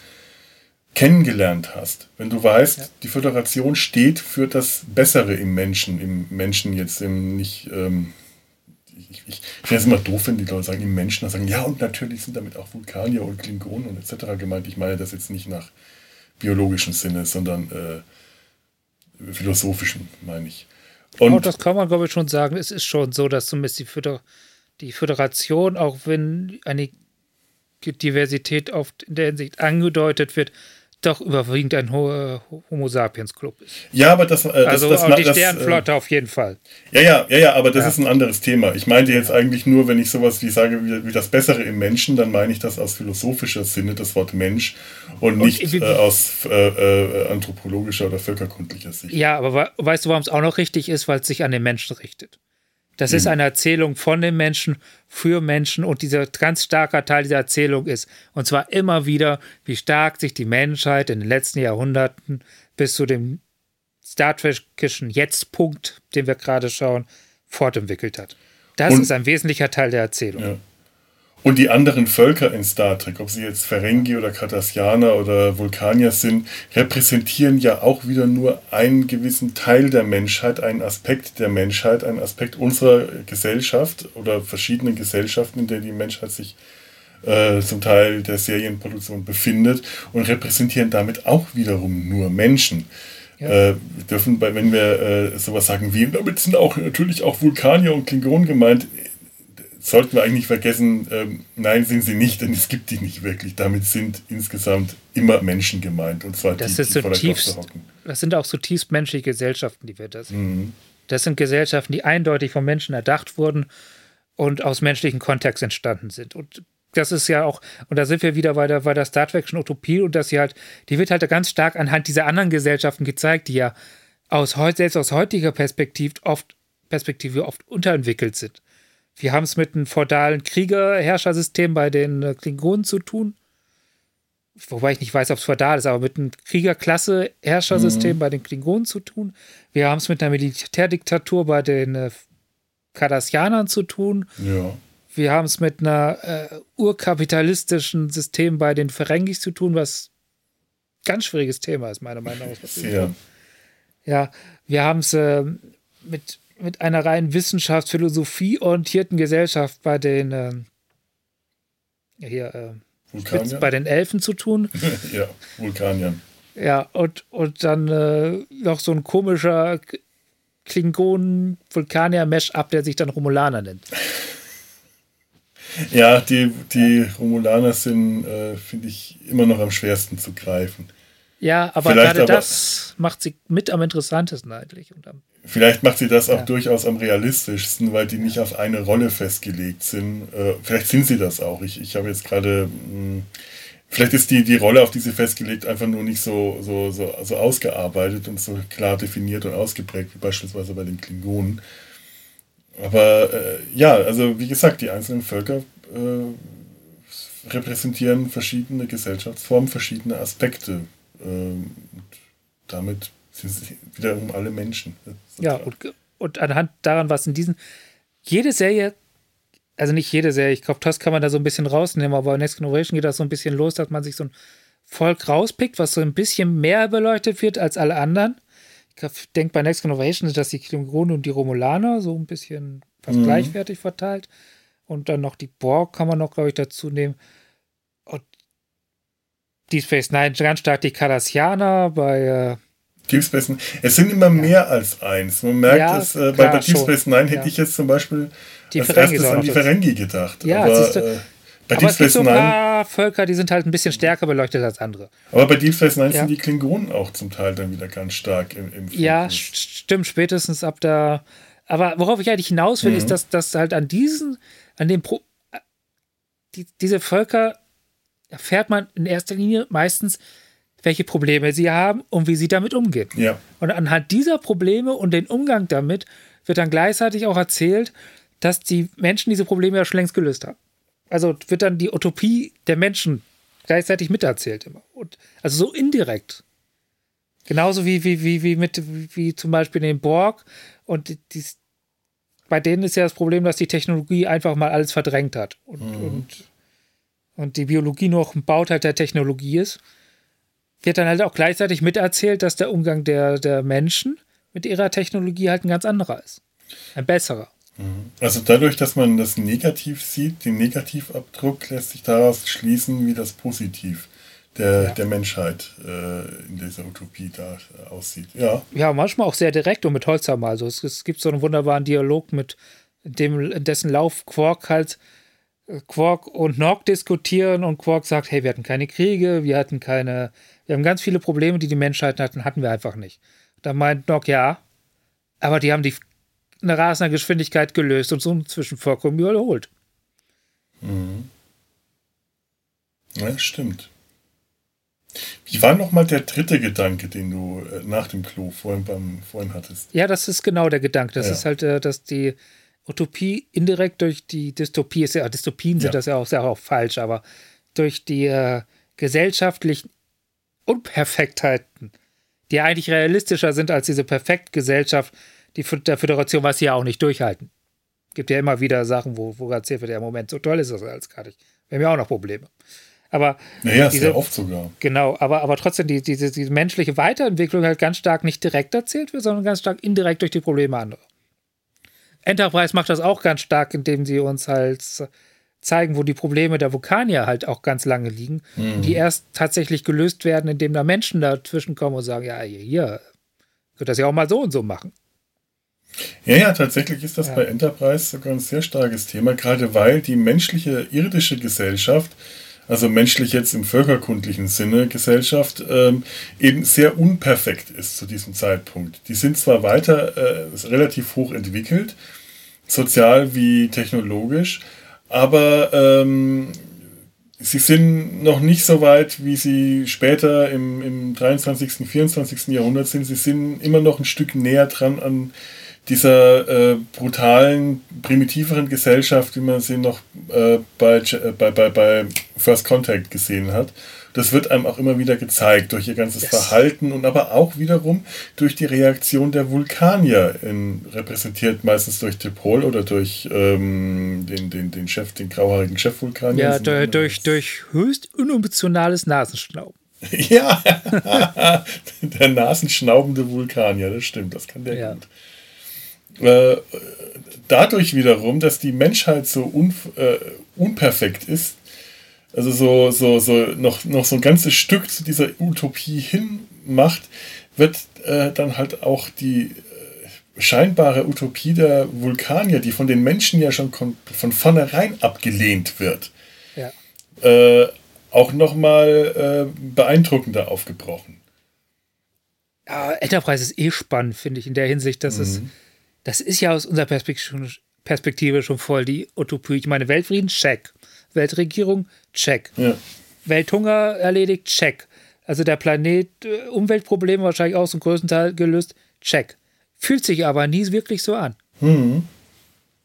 kennengelernt hast. Wenn du weißt, ja. die Föderation steht für das Bessere im Menschen, im Menschen jetzt im nicht. Ähm, ich, ich finde es immer doof, wenn die Leute sagen, im Menschen, dann sagen, ja, und natürlich sind damit auch Vulkanier und Klingonen und etc. gemeint. Ich meine das jetzt nicht nach biologischem Sinne, sondern äh, philosophischen, meine ich.
Und oh, das kann man, glaube ich, schon sagen. Es ist schon so, dass zumindest die, Föder die Föderation, auch wenn eine Diversität oft in der Hinsicht angedeutet wird, doch überwiegend ein Homo sapiens Club ist.
Ja, aber das, äh, das
also
das,
das, die Sternflotte äh, auf jeden Fall.
Ja, ja, ja, ja, aber das ja. ist ein anderes Thema. Ich meinte jetzt eigentlich nur, wenn ich sowas wie sage, wie, wie das Bessere im Menschen, dann meine ich das aus philosophischer Sinne, das Wort Mensch und, und nicht äh, aus äh, äh, anthropologischer oder völkerkundlicher Sicht.
Ja, aber weißt du, warum es auch noch richtig ist, weil es sich an den Menschen richtet. Das mhm. ist eine Erzählung von den Menschen für Menschen und dieser ganz starker Teil dieser Erzählung ist, und zwar immer wieder, wie stark sich die Menschheit in den letzten Jahrhunderten bis zu dem Star Trekischen Jetzt-Punkt, den wir gerade schauen, fortentwickelt hat. Das und, ist ein wesentlicher Teil der Erzählung. Ja.
Und die anderen Völker in Star Trek, ob sie jetzt Ferengi oder Cardassianer oder Vulkanier sind, repräsentieren ja auch wieder nur einen gewissen Teil der Menschheit, einen Aspekt der Menschheit, einen Aspekt unserer Gesellschaft oder verschiedenen Gesellschaften, in der die Menschheit sich äh, zum Teil der Serienproduktion befindet und repräsentieren damit auch wiederum nur Menschen. Ja. Äh, dürfen, wenn wir äh, sowas sagen wie, damit sind auch natürlich auch Vulkanier und Klingonen gemeint, sollten wir eigentlich vergessen, ähm, nein, sind sie nicht, denn es gibt die nicht wirklich. Damit sind insgesamt immer Menschen gemeint. Und zwar
das
die,
die zutiefst, Das sind auch zutiefst menschliche Gesellschaften, die wir das. Mhm. Das sind Gesellschaften, die eindeutig von Menschen erdacht wurden und aus menschlichen Kontext entstanden sind. Und das ist ja auch, und da sind wir wieder bei der, bei der Star Trek schon Utopie und dass sie halt, die wird halt ganz stark anhand dieser anderen Gesellschaften gezeigt, die ja aus, selbst aus heutiger Perspektive oft, Perspektive oft unterentwickelt sind. Wir haben es mit einem feudalen Kriegerherrschersystem bei den äh, Klingonen zu tun. Wobei ich nicht weiß, ob es feudal ist, aber mit einem Kriegerklasse-Herrschersystem mhm. bei den Klingonen zu tun. Wir haben es mit einer Militärdiktatur bei den äh, Cardassianern zu tun.
Ja.
Wir haben es mit einer äh, urkapitalistischen System bei den Ferengis zu tun, was ganz schwieriges Thema ist, meiner Meinung nach.
Ja.
ja, wir haben es äh, mit mit einer rein Wissenschafts-, Philosophie-orientierten Gesellschaft bei den äh, hier äh, bei den Elfen zu tun. *laughs*
ja, Vulkaniern.
Ja, und, und dann äh, noch so ein komischer Klingonen-Vulkanier-Mesh-Up, der sich dann Romulaner nennt.
Ja, die, die Romulaner sind, äh, finde ich, immer noch am schwersten zu greifen.
Ja, aber Vielleicht gerade aber, das macht sie mit am interessantesten eigentlich. Und am
Vielleicht macht sie das auch ja. durchaus am realistischsten, weil die nicht auf eine Rolle festgelegt sind. Äh, vielleicht sind sie das auch. Ich, ich habe jetzt gerade. Hm, vielleicht ist die, die Rolle, auf die sie festgelegt, einfach nur nicht so, so, so, so ausgearbeitet und so klar definiert und ausgeprägt, wie beispielsweise bei den Klingonen. Aber äh, ja, also wie gesagt, die einzelnen Völker äh, repräsentieren verschiedene Gesellschaftsformen, verschiedene Aspekte. Ähm, damit sind sie wiederum alle Menschen.
Ja, und, und anhand daran, was in diesen. Jede Serie also nicht jede Serie, ich glaube, TOS kann man da so ein bisschen rausnehmen, aber bei Next Generation geht das so ein bisschen los, dass man sich so ein Volk rauspickt, was so ein bisschen mehr beleuchtet wird als alle anderen. Ich denke, bei Next Generation sind das die Klingonen und die Romulaner, so ein bisschen fast mhm. gleichwertig verteilt. Und dann noch die Borg kann man noch, glaube ich, dazu nehmen. Und Deep Space Nine ganz stark die Cardassianer bei äh,
Deep Space Nine. Es sind immer ja. mehr als eins. Man merkt ja, es, äh, klar, bei, Deep Space Nine hätte ja. ich jetzt zum Beispiel die als Ferengi erstes an die Ferengi gedacht. Ja, aber,
siehst du, äh, bei aber Deep Space Nine. So ein paar Völker, die sind halt ein bisschen stärker beleuchtet als andere.
Aber bei Deep Space Nine sind die Klingonen auch zum Teil dann wieder ganz stark im, im
Ja, stimmt, spätestens ab der. Aber worauf ich eigentlich hinaus will, mhm. ist, dass, dass halt an diesen, an dem Pro die, diese Völker erfährt man in erster Linie meistens, welche Probleme sie haben und wie sie damit umgehen.
Ja.
Und anhand dieser Probleme und den Umgang damit wird dann gleichzeitig auch erzählt, dass die Menschen diese Probleme ja schon längst gelöst haben. Also wird dann die Utopie der Menschen gleichzeitig miterzählt immer. Und, also so indirekt. Genauso wie, wie, wie, wie mit, wie zum Beispiel in den Borg. Und die, bei denen ist ja das Problem, dass die Technologie einfach mal alles verdrängt hat. Und, mhm. und, und die Biologie nur noch ein Bauteil der Technologie ist. Wird dann halt auch gleichzeitig miterzählt, dass der Umgang der, der Menschen mit ihrer Technologie halt ein ganz anderer ist. Ein besserer.
Mhm. Also dadurch, dass man das Negativ sieht, den Negativabdruck, lässt sich daraus schließen, wie das Positiv der, ja. der Menschheit äh, in dieser Utopie da äh, aussieht. Ja.
ja, manchmal auch sehr direkt und mit Holzhammer. Also es, es gibt so einen wunderbaren Dialog mit dem, dessen Lauf Quark halt Quark und Nog diskutieren und Quark sagt, hey, wir hatten keine Kriege, wir hatten keine, wir haben ganz viele Probleme, die die Menschheit hatten, hatten wir einfach nicht. Da meint Nog, ja, aber die haben die eine rasender Geschwindigkeit gelöst und so ein Zwischenvorkommen überholt.
Mhm. Ja, stimmt. Wie war nochmal der dritte Gedanke, den du äh, nach dem Klo vorhin, beim, vorhin hattest?
Ja, das ist genau der Gedanke. Das ja. ist halt, äh, dass die Utopie indirekt durch die Dystopie ist ja, Dystopien sind ja. das ja auch sehr auch falsch, aber durch die äh, gesellschaftlichen Unperfektheiten, die eigentlich realistischer sind als diese Perfektgesellschaft, die der Föderation, was sie ja auch nicht durchhalten. Gibt ja immer wieder Sachen, wo, wo erzählt wird, der Moment so toll ist das alles gar nicht. Wir haben ja auch noch Probleme. Aber
naja, diese, sehr oft sogar.
Genau, aber, aber trotzdem die, diese, diese menschliche Weiterentwicklung halt ganz stark nicht direkt erzählt wird, sondern ganz stark indirekt durch die Probleme anderer. Enterprise macht das auch ganz stark, indem sie uns halt zeigen, wo die Probleme der Vulkanier halt auch ganz lange liegen, mhm. die erst tatsächlich gelöst werden, indem da Menschen dazwischen kommen und sagen, ja, hier, hier, könnt das ja auch mal so und so machen.
Ja, ja, tatsächlich ist das ja. bei Enterprise sogar ein sehr starkes Thema, gerade weil die menschliche irdische Gesellschaft, also menschlich jetzt im völkerkundlichen Sinne Gesellschaft, ähm, eben sehr unperfekt ist zu diesem Zeitpunkt. Die sind zwar weiter äh, relativ hoch entwickelt, sozial wie technologisch, aber ähm, sie sind noch nicht so weit, wie sie später im, im 23., 24. Jahrhundert sind. Sie sind immer noch ein Stück näher dran an dieser äh, brutalen, primitiveren Gesellschaft, wie man sie noch äh, bei, äh, bei, bei, bei First Contact gesehen hat. Das wird einem auch immer wieder gezeigt durch ihr ganzes yes. Verhalten und aber auch wiederum durch die Reaktion der Vulkanier, in, repräsentiert meistens durch Tepol oder durch ähm, den, den, den Chef, den grauhaarigen Chefvulkanier.
Ja, durch, durch, durch höchst unemotionales Nasenschnauben. *laughs*
ja, *laughs* der nasenschnaubende Vulkanier, das stimmt, das kann der ja. gut. Äh, dadurch wiederum, dass die Menschheit so un, äh, unperfekt ist, also so, so, so noch, noch so ein ganzes Stück zu dieser Utopie hin macht, wird äh, dann halt auch die äh, scheinbare Utopie der Vulkanier, die von den Menschen ja schon von vornherein abgelehnt wird,
ja.
äh, auch nochmal äh, beeindruckender aufgebrochen.
Ja, Enterprise ist eh spannend, finde ich, in der Hinsicht, dass mhm. es das ist ja aus unserer Perspektive schon voll die Utopie. Ich meine, Weltfrieden, check. Weltregierung, check.
Ja.
Welthunger erledigt, check. Also der Planet, äh, Umweltprobleme wahrscheinlich auch zum größten Teil gelöst, check. Fühlt sich aber nie wirklich so an.
Mhm.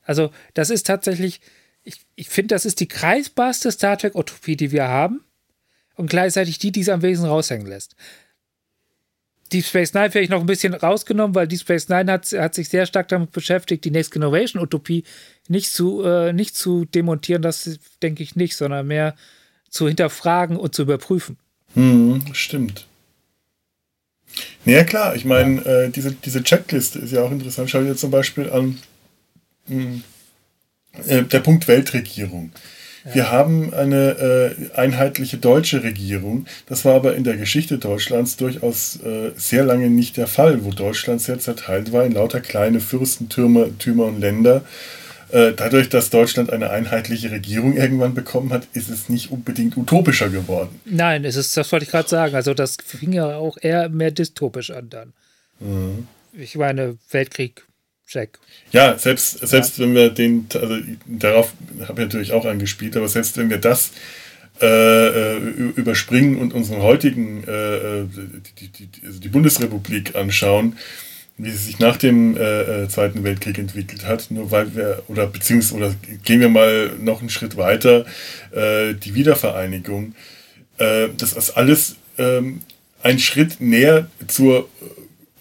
Also, das ist tatsächlich, ich, ich finde, das ist die kreisbarste Star Trek-Utopie, die wir haben. Und gleichzeitig die, die es am wenigsten raushängen lässt. Deep Space Nine vielleicht noch ein bisschen rausgenommen, weil Deep Space Nine hat, hat sich sehr stark damit beschäftigt, die Next Generation Utopie nicht zu, äh, nicht zu demontieren, das denke ich nicht, sondern mehr zu hinterfragen und zu überprüfen.
Hm, stimmt. Ja, klar, ich meine, ja. äh, diese, diese Checkliste ist ja auch interessant. Schau dir zum Beispiel an mh, hm, äh, der Punkt Weltregierung. Wir haben eine äh, einheitliche deutsche Regierung. Das war aber in der Geschichte Deutschlands durchaus äh, sehr lange nicht der Fall, wo Deutschland sehr zerteilt war in lauter kleine Fürstentümer Tümer und Länder. Äh, dadurch, dass Deutschland eine einheitliche Regierung irgendwann bekommen hat, ist es nicht unbedingt utopischer geworden.
Nein, es ist, das wollte ich gerade sagen. Also das fing ja auch eher mehr dystopisch an dann. Mhm. Ich meine, Weltkrieg Check.
Ja, selbst, selbst ja. wenn wir den, also darauf habe ich natürlich auch angespielt, aber selbst wenn wir das äh, äh überspringen und unseren heutigen, äh, äh, die, die, also die, Bundesrepublik anschauen, wie sie sich nach dem äh, äh, Zweiten Weltkrieg entwickelt hat, nur weil wir, oder beziehungsweise, oder gehen wir mal noch einen Schritt weiter, die Wiedervereinigung, das ist alles ähm, ein Schritt näher zur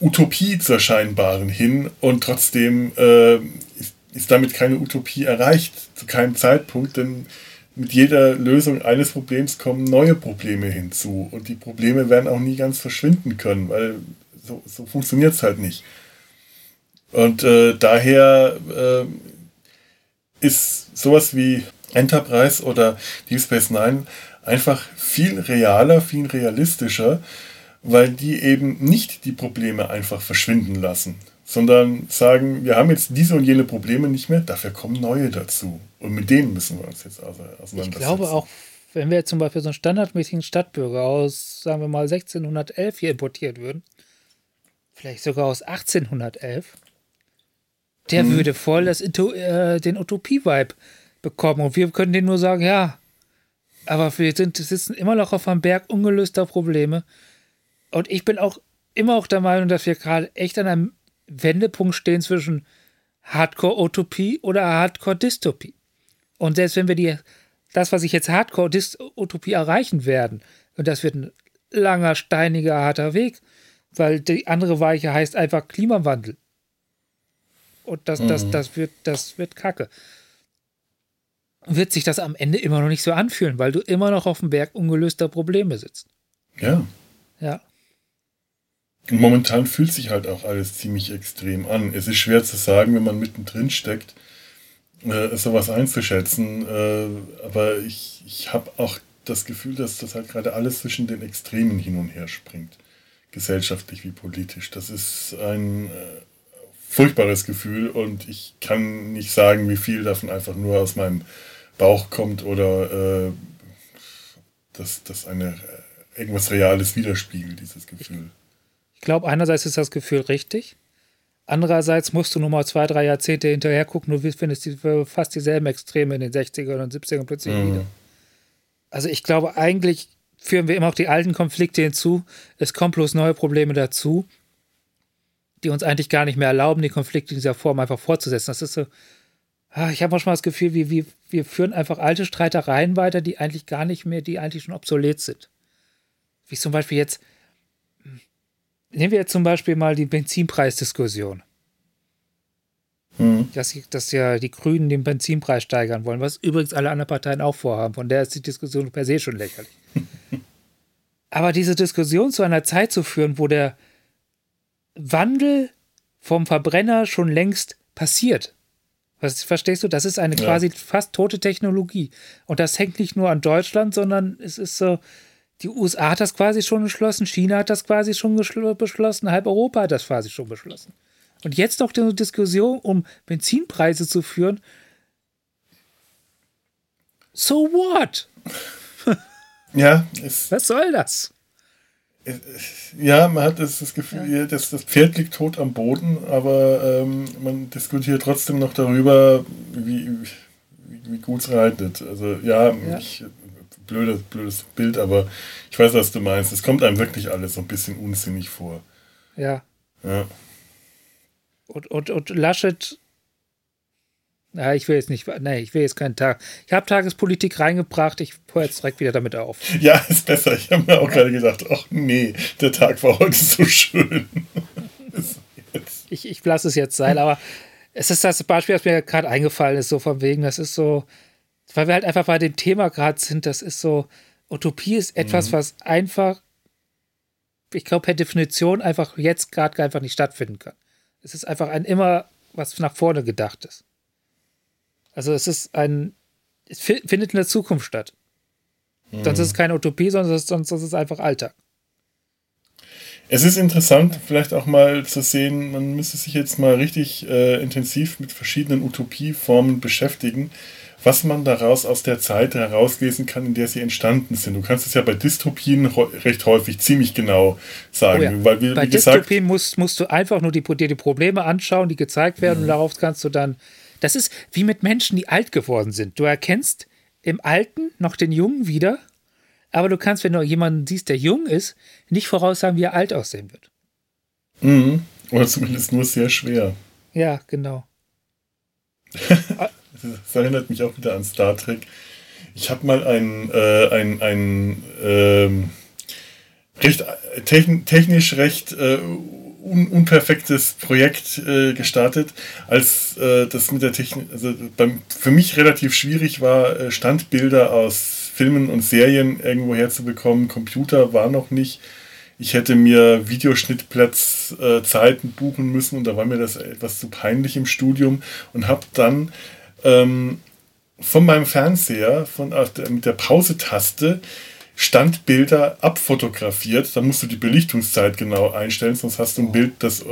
Utopie zur scheinbaren hin und trotzdem äh, ist, ist damit keine Utopie erreicht, zu keinem Zeitpunkt, denn mit jeder Lösung eines Problems kommen neue Probleme hinzu und die Probleme werden auch nie ganz verschwinden können, weil so, so funktioniert es halt nicht. Und äh, daher äh, ist sowas wie Enterprise oder Deep Space Nine einfach viel realer, viel realistischer weil die eben nicht die Probleme einfach verschwinden lassen, sondern sagen, wir haben jetzt diese und jene Probleme nicht mehr, dafür kommen neue dazu. Und mit denen müssen wir uns jetzt auseinandersetzen.
Ich glaube auch, wenn wir zum Beispiel so einen standardmäßigen Stadtbürger aus, sagen wir mal, 1611 hier importiert würden, vielleicht sogar aus 1811, der hm. würde voll das, äh, den Utopie-Vibe bekommen. Und wir können denen nur sagen, ja, aber wir sind, sitzen immer noch auf einem Berg ungelöster Probleme. Und ich bin auch immer auch der Meinung, dass wir gerade echt an einem Wendepunkt stehen zwischen Hardcore-Utopie oder Hardcore-Dystopie. Und selbst wenn wir die, das, was ich jetzt Hardcore-Utopie erreichen werden, und das wird ein langer, steiniger, harter Weg, weil die andere Weiche heißt einfach Klimawandel. Und das, mhm. das, das, wird, das wird kacke. Wird sich das am Ende immer noch nicht so anfühlen, weil du immer noch auf dem Berg ungelöster Probleme sitzt.
Ja.
Ja.
Momentan fühlt sich halt auch alles ziemlich extrem an. Es ist schwer zu sagen, wenn man mittendrin steckt, äh, sowas einzuschätzen. Äh, aber ich, ich habe auch das Gefühl, dass das halt gerade alles zwischen den Extremen hin und her springt. Gesellschaftlich wie politisch. Das ist ein äh, furchtbares Gefühl und ich kann nicht sagen, wie viel davon einfach nur aus meinem Bauch kommt oder äh, dass das eine äh, irgendwas Reales widerspiegelt, dieses Gefühl.
Ich glaube, einerseits ist das Gefühl richtig. Andererseits musst du nur mal zwei, drei Jahrzehnte hinterher gucken, du findest die, fast dieselben Extreme in den 60ern und 70ern plötzlich mhm. wieder. Also ich glaube, eigentlich führen wir immer noch die alten Konflikte hinzu. Es kommen bloß neue Probleme dazu, die uns eigentlich gar nicht mehr erlauben, die Konflikte in dieser Form einfach fortzusetzen. Das ist so, ah, ich habe manchmal das Gefühl, wir, wir, wir führen einfach alte Streitereien weiter, die eigentlich gar nicht mehr, die eigentlich schon obsolet sind. Wie zum Beispiel jetzt, Nehmen wir jetzt zum Beispiel mal die Benzinpreisdiskussion. Mhm. Dass, dass ja die Grünen den Benzinpreis steigern wollen, was übrigens alle anderen Parteien auch vorhaben. Von der ist die Diskussion per se schon lächerlich. *laughs* Aber diese Diskussion zu einer Zeit zu führen, wo der Wandel vom Verbrenner schon längst passiert. Was, verstehst du? Das ist eine ja. quasi fast tote Technologie. Und das hängt nicht nur an Deutschland, sondern es ist so, die USA hat das quasi schon beschlossen, China hat das quasi schon beschlossen, halb Europa hat das quasi schon beschlossen. Und jetzt noch eine Diskussion, um Benzinpreise zu führen. So what? *laughs*
Ja.
Was soll das?
Ja, man hat das, das Gefühl, ja. das, das Pferd liegt tot am Boden, aber ähm, man diskutiert trotzdem noch darüber, wie, wie, wie gut es reitet. Also ja, ja. ich blödes, blödes Bild, aber ich weiß, was du meinst. Es kommt einem wirklich alles so ein bisschen unsinnig vor.
Ja.
Ja.
Und, und, und Laschet Ja, ich will jetzt nicht, nee, ich will jetzt keinen Tag. Ich habe Tagespolitik reingebracht, ich höre jetzt direkt wieder damit auf. *laughs*
Ja, ist besser. Ich habe mir auch gerade gedacht, ach nee, der Tag war heute so schön. *laughs*
ich, ich lasse es jetzt sein, aber es ist das Beispiel, das mir gerade eingefallen ist, so von wegen, das ist so, weil wir halt einfach bei dem Thema gerade sind, das ist so, Utopie ist etwas, mhm. was einfach, ich glaube, per Definition einfach jetzt gerade einfach nicht stattfinden kann. Es ist einfach ein immer, was nach vorne gedacht ist. Also es ist ein, es findet in der Zukunft statt. Mhm. Sonst ist es keine Utopie, sondern es ist, sonst ist es einfach Alltag.
Es ist interessant, vielleicht auch mal zu sehen, man müsste sich jetzt mal richtig äh, intensiv mit verschiedenen Utopieformen beschäftigen was man daraus aus der Zeit herauslesen kann, in der sie entstanden sind. Du kannst es ja bei Dystopien recht häufig ziemlich genau sagen. Oh ja.
weil, wie, bei wie gesagt, Dystopien musst, musst du einfach nur die, dir die Probleme anschauen, die gezeigt werden, mhm. und darauf kannst du dann. Das ist wie mit Menschen, die alt geworden sind. Du erkennst im Alten noch den Jungen wieder, aber du kannst, wenn du jemanden siehst, der jung ist, nicht voraussagen, wie er alt aussehen wird.
Mhm. Oder zumindest nur sehr schwer.
Ja, genau. *laughs* *laughs*
Das erinnert mich auch wieder an Star Trek. Ich habe mal ein, äh, ein, ein ähm, recht, technisch recht äh, un unperfektes Projekt äh, gestartet, als äh, das mit der Technik, also beim, für mich relativ schwierig war, äh, Standbilder aus Filmen und Serien irgendwo herzubekommen. Computer war noch nicht. Ich hätte mir Videoschnittplatzzeiten äh, buchen müssen und da war mir das etwas zu peinlich im Studium und habe dann ähm, von meinem Fernseher von, der, mit der Pause-Taste Standbilder abfotografiert. Da musst du die Belichtungszeit genau einstellen, sonst hast du ein Bild, das äh,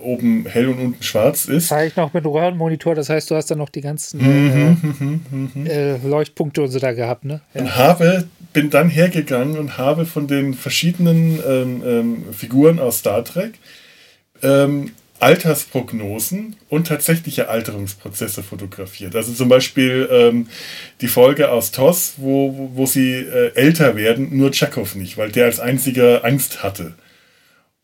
oben hell und unten schwarz ist.
Zeige ich noch mit Röhrenmonitor, das heißt, du hast dann noch die ganzen mhm, äh, mhm, mhm, äh, Leuchtpunkte und so da gehabt, ne?
Ja. Und habe, bin dann hergegangen und habe von den verschiedenen ähm, ähm, Figuren aus Star Trek ähm, Altersprognosen und tatsächliche Alterungsprozesse fotografiert. Also zum Beispiel ähm, die Folge aus TOS, wo, wo, sie äh, älter werden, nur Chekhov nicht, weil der als einziger Angst hatte.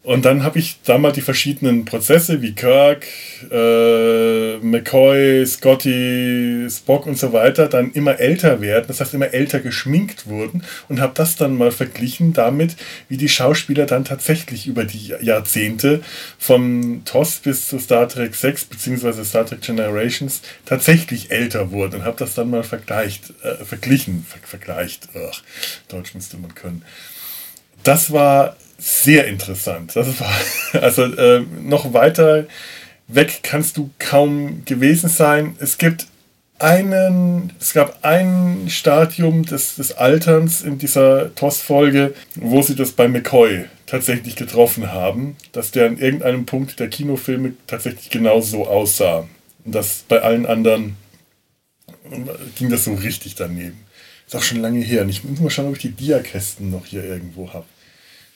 Und dann habe ich da mal die verschiedenen Prozesse wie Kirk, äh, McCoy, Scotty, Spock und so weiter dann immer älter werden, das heißt immer älter geschminkt wurden und habe das dann mal verglichen damit, wie die Schauspieler dann tatsächlich über die Jahrzehnte von TOS bis zu Star Trek 6 bzw. Star Trek Generations tatsächlich älter wurden und habe das dann mal vergleicht, äh, verglichen, ver vergleicht, Ach, Deutsch müsste man können. Das war sehr interessant. Das war, *laughs* also äh, noch weiter weg kannst du kaum gewesen sein. Es gibt einen, es gab ein Stadium des, des Alterns in dieser TOS-Folge, wo sie das bei McCoy tatsächlich getroffen haben, dass der an irgendeinem Punkt der Kinofilme tatsächlich genau so aussah. Und das bei allen anderen ging das so richtig daneben. Ist auch schon lange her. Ich muss mal schauen, ob ich die Diakästen noch hier irgendwo habe.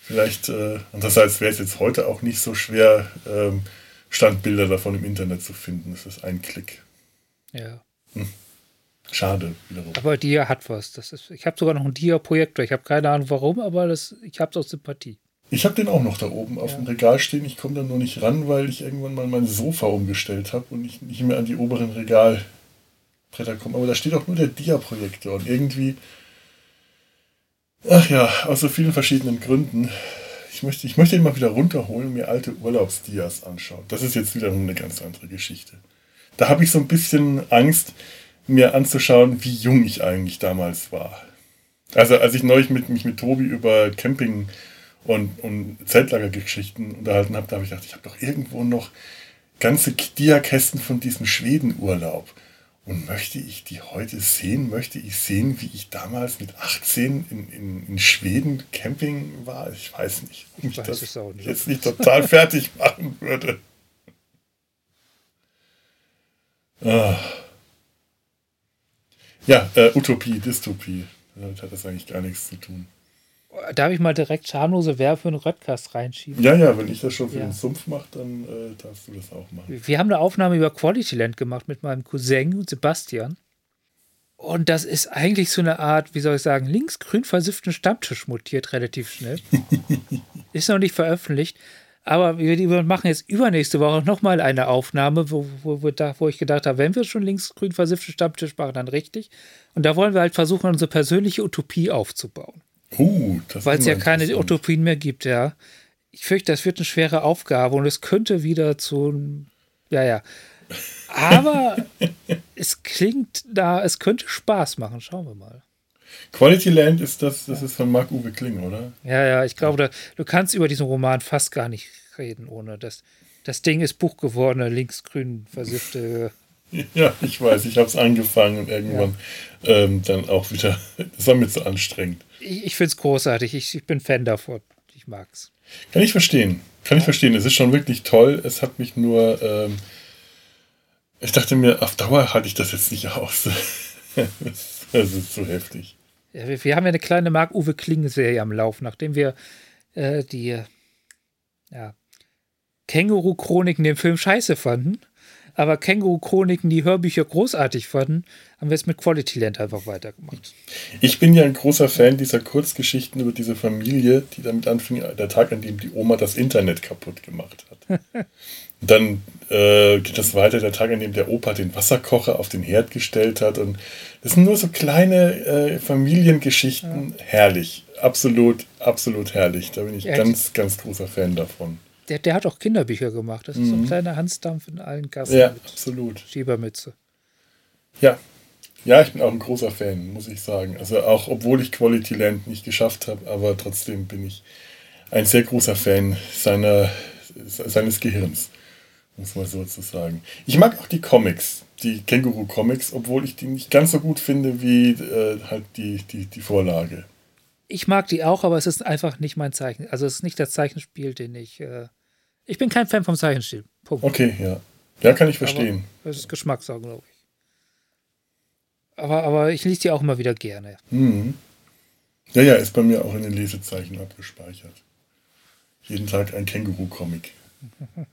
Vielleicht, äh, andererseits wäre es jetzt heute auch nicht so schwer, ähm, Standbilder davon im Internet zu finden. Es ist ein Klick.
Ja.
Hm. Schade wiederum.
Aber Dia hat was. Das ist, ich habe sogar noch einen Dia-Projektor. Ich habe keine Ahnung warum, aber das, ich habe es aus Sympathie.
Ich habe den auch noch da oben auf ja. dem Regal stehen. Ich komme da nur nicht ran, weil ich irgendwann mal mein Sofa umgestellt habe und ich nicht mehr an die oberen Regalbretter komme. Aber da steht auch nur der Dia-Projektor. Und irgendwie Ach ja, aus so vielen verschiedenen Gründen. Ich möchte, ich möchte ihn mal wieder runterholen und mir alte Urlaubsdias anschauen. Das ist jetzt wieder eine ganz andere Geschichte. Da habe ich so ein bisschen Angst, mir anzuschauen, wie jung ich eigentlich damals war. Also als ich neulich mit, mich mit Tobi über Camping und, und Zeltlagergeschichten unterhalten habe, da habe ich gedacht, ich habe doch irgendwo noch ganze Diakästen von diesem Schwedenurlaub. Und möchte ich die heute sehen? Möchte ich sehen, wie ich damals mit 18 in, in, in Schweden Camping war? Ich weiß nicht, ob mich das nicht. jetzt nicht total *laughs* fertig machen würde. Ah. Ja, äh, Utopie, Dystopie. Damit hat das eigentlich gar nichts zu tun.
Darf ich mal direkt schamlose Werbe für einen Röttcast reinschieben?
Ja, ja, wenn ich das schon für ja. den Sumpf mache, dann äh, darfst du das auch machen.
Wir haben eine Aufnahme über Quality Land gemacht mit meinem Cousin Sebastian. Und das ist eigentlich so eine Art, wie soll ich sagen, linksgrün versifften Stammtisch mutiert relativ schnell. *laughs* ist noch nicht veröffentlicht. Aber wir, machen jetzt übernächste Woche nochmal eine Aufnahme, wo, wo, wo, ich gedacht habe, wenn wir schon linksgrün versiffte Stammtisch machen, dann richtig. Und da wollen wir halt versuchen, unsere persönliche Utopie aufzubauen.
Uh,
Weil es ja keine Utopien mehr gibt, ja. Ich fürchte, das wird eine schwere Aufgabe und es könnte wieder zu. Ja, ja. Aber *laughs* es klingt da, es könnte Spaß machen. Schauen wir mal.
Quality Land ist das, das ist von Marc-Uwe Kling, oder?
Ja, ja, ich glaube, da, du kannst über diesen Roman fast gar nicht reden, ohne das. Das Ding ist Buch geworden, linksgrün versiffte. *laughs*
Ja, ich weiß, ich habe es angefangen und irgendwann ja. ähm, dann auch wieder. *laughs* Das war mir zu anstrengend.
Ich, ich finde es großartig, ich, ich bin Fan davon. Ich mag es.
Kann ich verstehen. Kann ich verstehen. Es ist schon wirklich toll. Es hat mich nur. Ähm, ich dachte mir, auf Dauer halte ich das jetzt nicht aus. *laughs* das ist zu heftig.
Ja, wir, wir, haben ja eine kleine Marc-Uwe Kling-Serie am Lauf, nachdem wir äh, die ja, Känguru-Chroniken den Film scheiße fanden, aber Känguru-Chroniken die Hörbücher großartig fanden, haben wir es mit Quality Land einfach weitergemacht.
Ich bin ja ein großer Fan dieser Kurzgeschichten über diese Familie, die damit anfing, der Tag, an dem die Oma das Internet kaputt gemacht hat. Dann äh, geht es weiter, der Tag, an dem der Opa den Wasserkocher auf den Herd gestellt hat. Und das sind nur so kleine äh, Familiengeschichten. Ja. Herrlich. Absolut, absolut herrlich. Da bin ich ja, ganz, ganz großer Fan davon.
Der, der hat auch Kinderbücher gemacht. Das ist mhm. so ein mhm. kleiner Hansdampf in allen Gassen.
Ja, absolut.
Schiebermütze.
Ja. Ja, ich bin auch ein großer Fan, muss ich sagen. Also auch obwohl ich Quality Land nicht geschafft habe, aber trotzdem bin ich ein sehr großer Fan seiner, seines Gehirns muss man so zu sagen. Ich mag auch die Comics, die Känguru-Comics, obwohl ich die nicht ganz so gut finde wie äh, halt die, die, die Vorlage.
Ich mag die auch, aber es ist einfach nicht mein Zeichen. Also es ist nicht das Zeichenspiel, den ich. Äh ich bin kein Fan vom Zeichenstil.
Punkt. Okay, ja. Ja, kann ich verstehen.
Aber das ist Geschmackssache, glaube ich. Aber, aber ich lese die auch immer wieder gerne.
Mhm. Ja, ja, ist bei mir auch in den Lesezeichen abgespeichert. Jeden Tag ein Känguru-Comic. *laughs*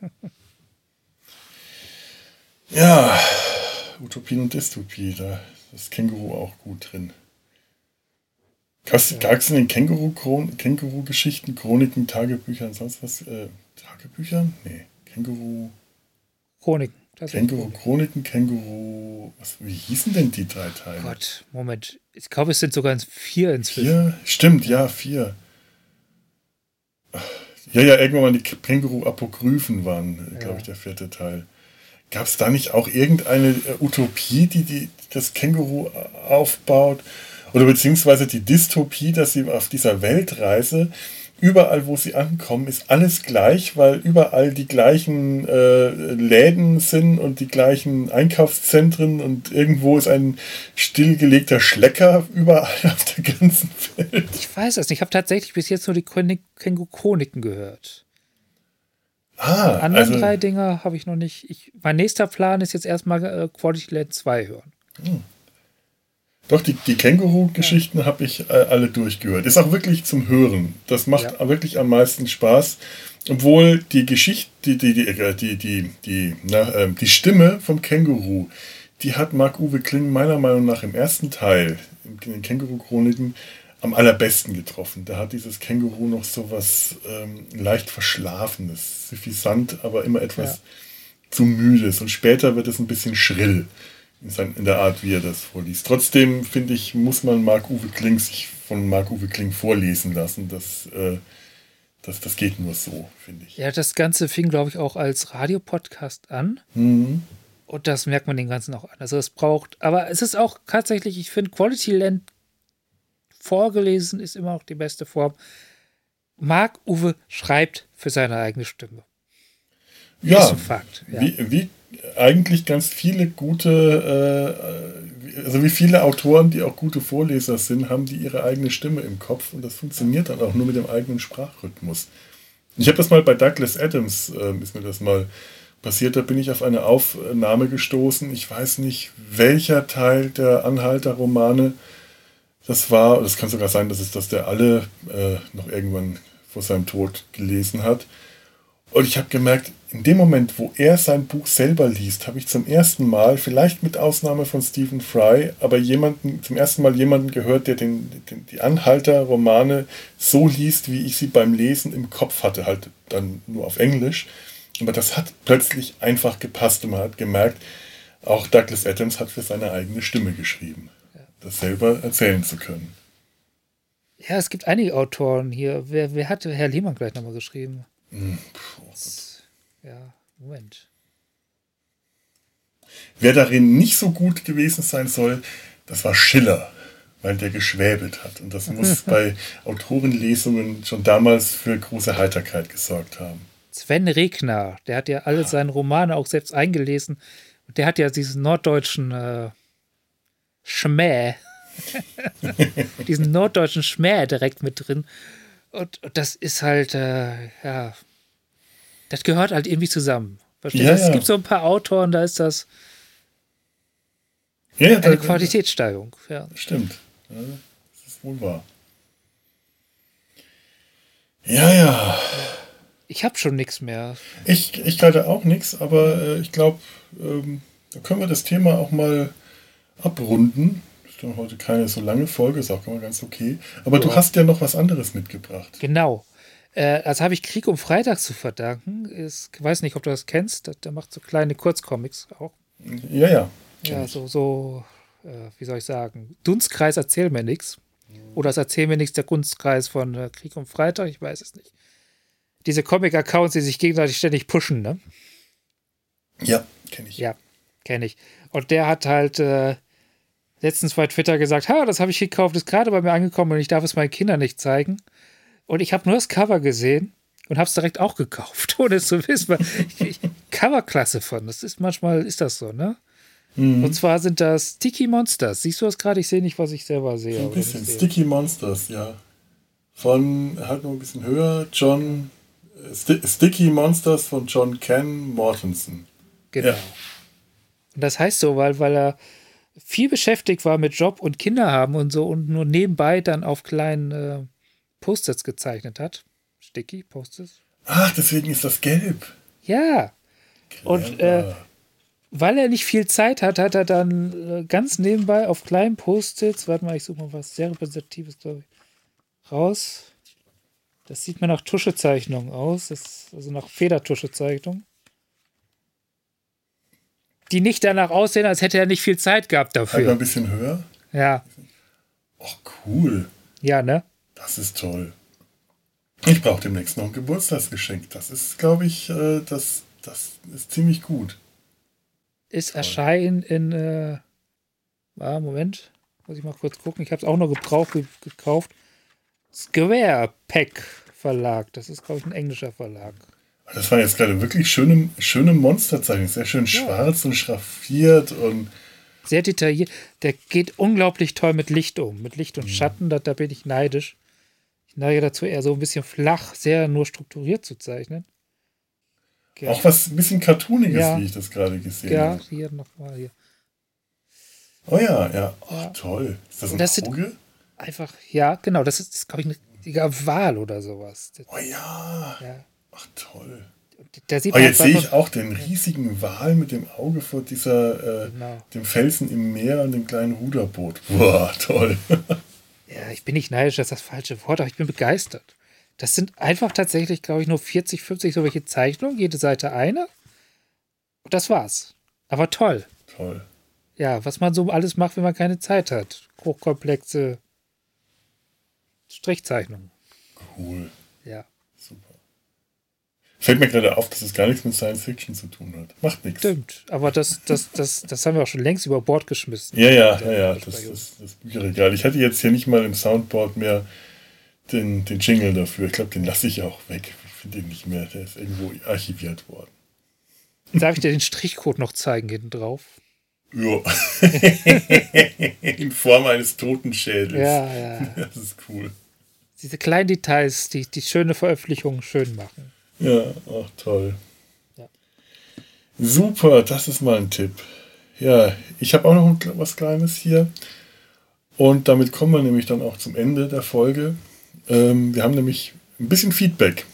Ja, Utopien und Dystopie, da ist Känguru auch gut drin. Gab es in den Känguru-Geschichten, Chroniken, Tagebüchern, sonst was? Äh, Tagebüchern? Nee, Känguru.
Chroniken.
Känguru-Chroniken, Känguru. Was, wie hießen denn die drei Teile?
Gott, Moment. Ich glaube, es sind sogar vier inzwischen.
Vier? Stimmt, ja, vier. Ja, ja, irgendwann mal die Känguru-Apokryphen waren, ja. glaube ich, der vierte Teil. Gab es da nicht auch irgendeine äh, Utopie, die, die das Känguru äh, aufbaut? Oder beziehungsweise die Dystopie, dass sie auf dieser Weltreise überall, wo sie ankommen, ist alles gleich, weil überall die gleichen äh, Läden sind und die gleichen Einkaufszentren und irgendwo ist ein stillgelegter Schlecker überall *laughs* auf der ganzen Welt.
Ich weiß es nicht. Ich habe tatsächlich bis jetzt nur die Känguru-Chroniken gehört.
Ah,
Die anderen also, drei Dinger habe ich noch nicht. Ich, mein nächster Plan ist jetzt erstmal äh, Quality Land 2 hören. Hm.
Doch, die, die Känguru-Geschichten ja. habe ich äh, alle durchgehört. Ist auch wirklich zum Hören. Das macht ja. wirklich am meisten Spaß. Obwohl die Geschichte, die, die, die, äh, die, die, die, na, äh, die Stimme vom Känguru, die hat Marc-Uwe Kling meiner Meinung nach im ersten Teil, in den Känguru-Chroniken, am allerbesten getroffen. Da hat dieses Känguru noch so was ähm, leicht Verschlafenes, suffisant, aber immer etwas ja. zu müdes. Und später wird es ein bisschen schrill in, der Art, wie er das vorliest. Trotzdem, finde ich, muss man Marc-Uwe Kling sich von Marc-Uwe Kling vorlesen lassen. Das, äh, das, das geht nur so, finde ich.
Ja, das Ganze fing, glaube ich, auch als Radiopodcast an.
Mhm.
Und das merkt man den ganzen auch an. Also es braucht, aber es ist auch tatsächlich, ich finde, Quality Land vorgelesen ist immer noch die beste Form. Marc Uwe schreibt für seine eigene Stimme.
Ja, ist ein Fakt. Ja. Wie, wie eigentlich ganz viele gute, äh, also wie viele Autoren, die auch gute Vorleser sind, haben die ihre eigene Stimme im Kopf und das funktioniert dann auch nur mit dem eigenen Sprachrhythmus. Ich habe das mal bei Douglas Adams, äh, ist mir das mal passiert, da bin ich auf eine Aufnahme gestoßen. Ich weiß nicht, welcher Teil der Anhalter-Romane das war, es kann sogar sein, dass es, dass der alle äh, noch irgendwann vor seinem Tod gelesen hat. Und ich habe gemerkt, in dem Moment, wo er sein Buch selber liest, habe ich zum ersten Mal, vielleicht mit Ausnahme von Stephen Fry, aber jemanden, zum ersten Mal jemanden gehört, der den, den, die Anhalter-Romane so liest, wie ich sie beim Lesen im Kopf hatte, halt dann nur auf Englisch. Aber das hat plötzlich einfach gepasst und man hat gemerkt, auch Douglas Adams hat für seine eigene Stimme geschrieben, das selber erzählen zu können.
Ja, es gibt einige Autoren hier. Wer, wer hatte Herr Lehmann gleich nochmal geschrieben? Hm, oh ja, Moment.
Wer darin nicht so gut gewesen sein soll, das war Schiller, weil der geschwäbelt hat. Und das muss *laughs* bei Autorenlesungen schon damals für große Heiterkeit gesorgt haben.
Sven Regner, der hat ja alle seine Romane auch selbst eingelesen. Und der hat ja diesen norddeutschen äh, Schmäh, *laughs* diesen norddeutschen Schmäh direkt mit drin. Und, und das ist halt, äh, ja, das gehört halt irgendwie zusammen. Verstehst ja, Es gibt so ein paar Autoren, da ist das ja, eine da, Qualitätssteigerung. Ja.
Stimmt. Ja, das ist wohl wahr. Ja, ja.
Ich habe schon nichts mehr.
Ich, ich gerade auch nichts, aber äh, ich glaube, ähm, da können wir das Thema auch mal abrunden. Dann heute keine so lange Folge, ist auch ganz okay. Aber ja. du hast ja noch was anderes mitgebracht.
Genau. Äh, das habe ich Krieg um Freitag zu verdanken. Ich weiß nicht, ob du das kennst. Der macht so kleine Kurzcomics auch.
Ja, ja.
Ja, so, so äh, wie soll ich sagen, Dunstkreis erzähl mir nichts. Oder es erzähl mir nichts der Dunstkreis von äh, Krieg um Freitag, ich weiß es nicht. Diese Comic-Accounts, die sich gegenseitig ständig pushen, ne?
Ja, kenne ich.
Ja, kenne ich. Und der hat halt äh, letztens bei Twitter gesagt, ha, das habe ich gekauft, ist gerade bei mir angekommen und ich darf es meinen Kindern nicht zeigen. Und ich habe nur das Cover gesehen und habe es direkt auch gekauft, *laughs* ohne es zu wissen. Coverklasse von. Das ist manchmal ist das so, ne? Mhm. Und zwar sind das Sticky Monsters. Siehst du das gerade? Ich sehe nicht, was ich selber sehe.
ein bisschen. Sticky Monsters, ja. Von, halt noch ein bisschen höher, John. St Sticky Monsters von John Ken Mortensen.
Genau. Ja. Und das heißt so, weil, weil er viel beschäftigt war mit Job und Kinder haben und so und nur nebenbei dann auf kleinen äh, Post-its gezeichnet hat. Sticky Post-its.
Ach, deswegen ist das gelb.
Ja. Clever. Und äh, weil er nicht viel Zeit hat, hat er dann äh, ganz nebenbei auf kleinen Post-its, warte mal, ich suche mal was sehr Repräsentatives, glaube ich, raus. Das sieht mir nach Tuschezeichnung aus, das, also nach Federtuschezeichnung. Die nicht danach aussehen, als hätte er nicht viel Zeit gehabt dafür.
Halt mal ein bisschen höher.
Ja.
Ach, cool.
Ja, ne?
Das ist toll. Ich brauche demnächst noch ein Geburtstagsgeschenk. Das ist, glaube ich, äh, das, das ist ziemlich gut.
Ist erscheinen in, äh, ah, Moment, muss ich mal kurz gucken. Ich habe es auch noch gebraucht, gekauft. Square Pack Verlag. Das ist, glaube ich, ein englischer Verlag.
Das waren jetzt gerade wirklich schöne, schöne Monsterzeichen. Sehr schön ja. schwarz und schraffiert und.
Sehr detailliert. Der geht unglaublich toll mit Licht um. Mit Licht und mhm. Schatten, da, da bin ich neidisch. Ich neige dazu, eher so ein bisschen flach, sehr nur strukturiert zu zeichnen.
Okay. Auch was ein bisschen Cartooniges, ja. wie ich das gerade gesehen
habe. Ja, hier nochmal hier.
Oh ja, ja. Ach, ja. toll. Ist das ein
das Auge? Einfach, ja, genau. Das ist, glaube ich, eine Wahl oder sowas.
Oh ja.
ja.
Ach, toll.
Da sieht
oh, jetzt sehe ich auch den riesigen Wal mit dem Auge vor dieser, äh, genau. dem Felsen im Meer und dem kleinen Ruderboot. Boah, toll. *laughs*
ja, ich bin nicht neidisch, das ist das falsche Wort, aber ich bin begeistert. Das sind einfach tatsächlich, glaube ich, nur 40, 50 so welche Zeichnungen, jede Seite eine. Und das war's. Aber toll.
Toll.
Ja, was man so alles macht, wenn man keine Zeit hat. Hochkomplexe Strichzeichnungen.
Cool. Fällt mir gerade auf, dass es gar nichts mit Science Fiction zu tun hat. Macht nichts.
Stimmt, aber das, das, das, das haben wir auch schon längst über Bord geschmissen.
Ja, ja, ja, ja. Das, das, das Bücherregal. Ich hatte jetzt hier nicht mal im Soundboard mehr den, den Jingle dafür. Ich glaube, den lasse ich auch weg. Ich finde den nicht mehr. Der ist irgendwo archiviert worden.
Darf ich dir den Strichcode noch zeigen hinten drauf?
Ja. *laughs* In Form eines Totenschädels.
Ja, ja.
Das ist cool.
Diese kleinen Details, die die schöne Veröffentlichung schön machen.
Ja, auch toll. Ja. Super, das ist mal ein Tipp. Ja, ich habe auch noch was Kleines hier. Und damit kommen wir nämlich dann auch zum Ende der Folge. Ähm, wir haben nämlich ein bisschen Feedback.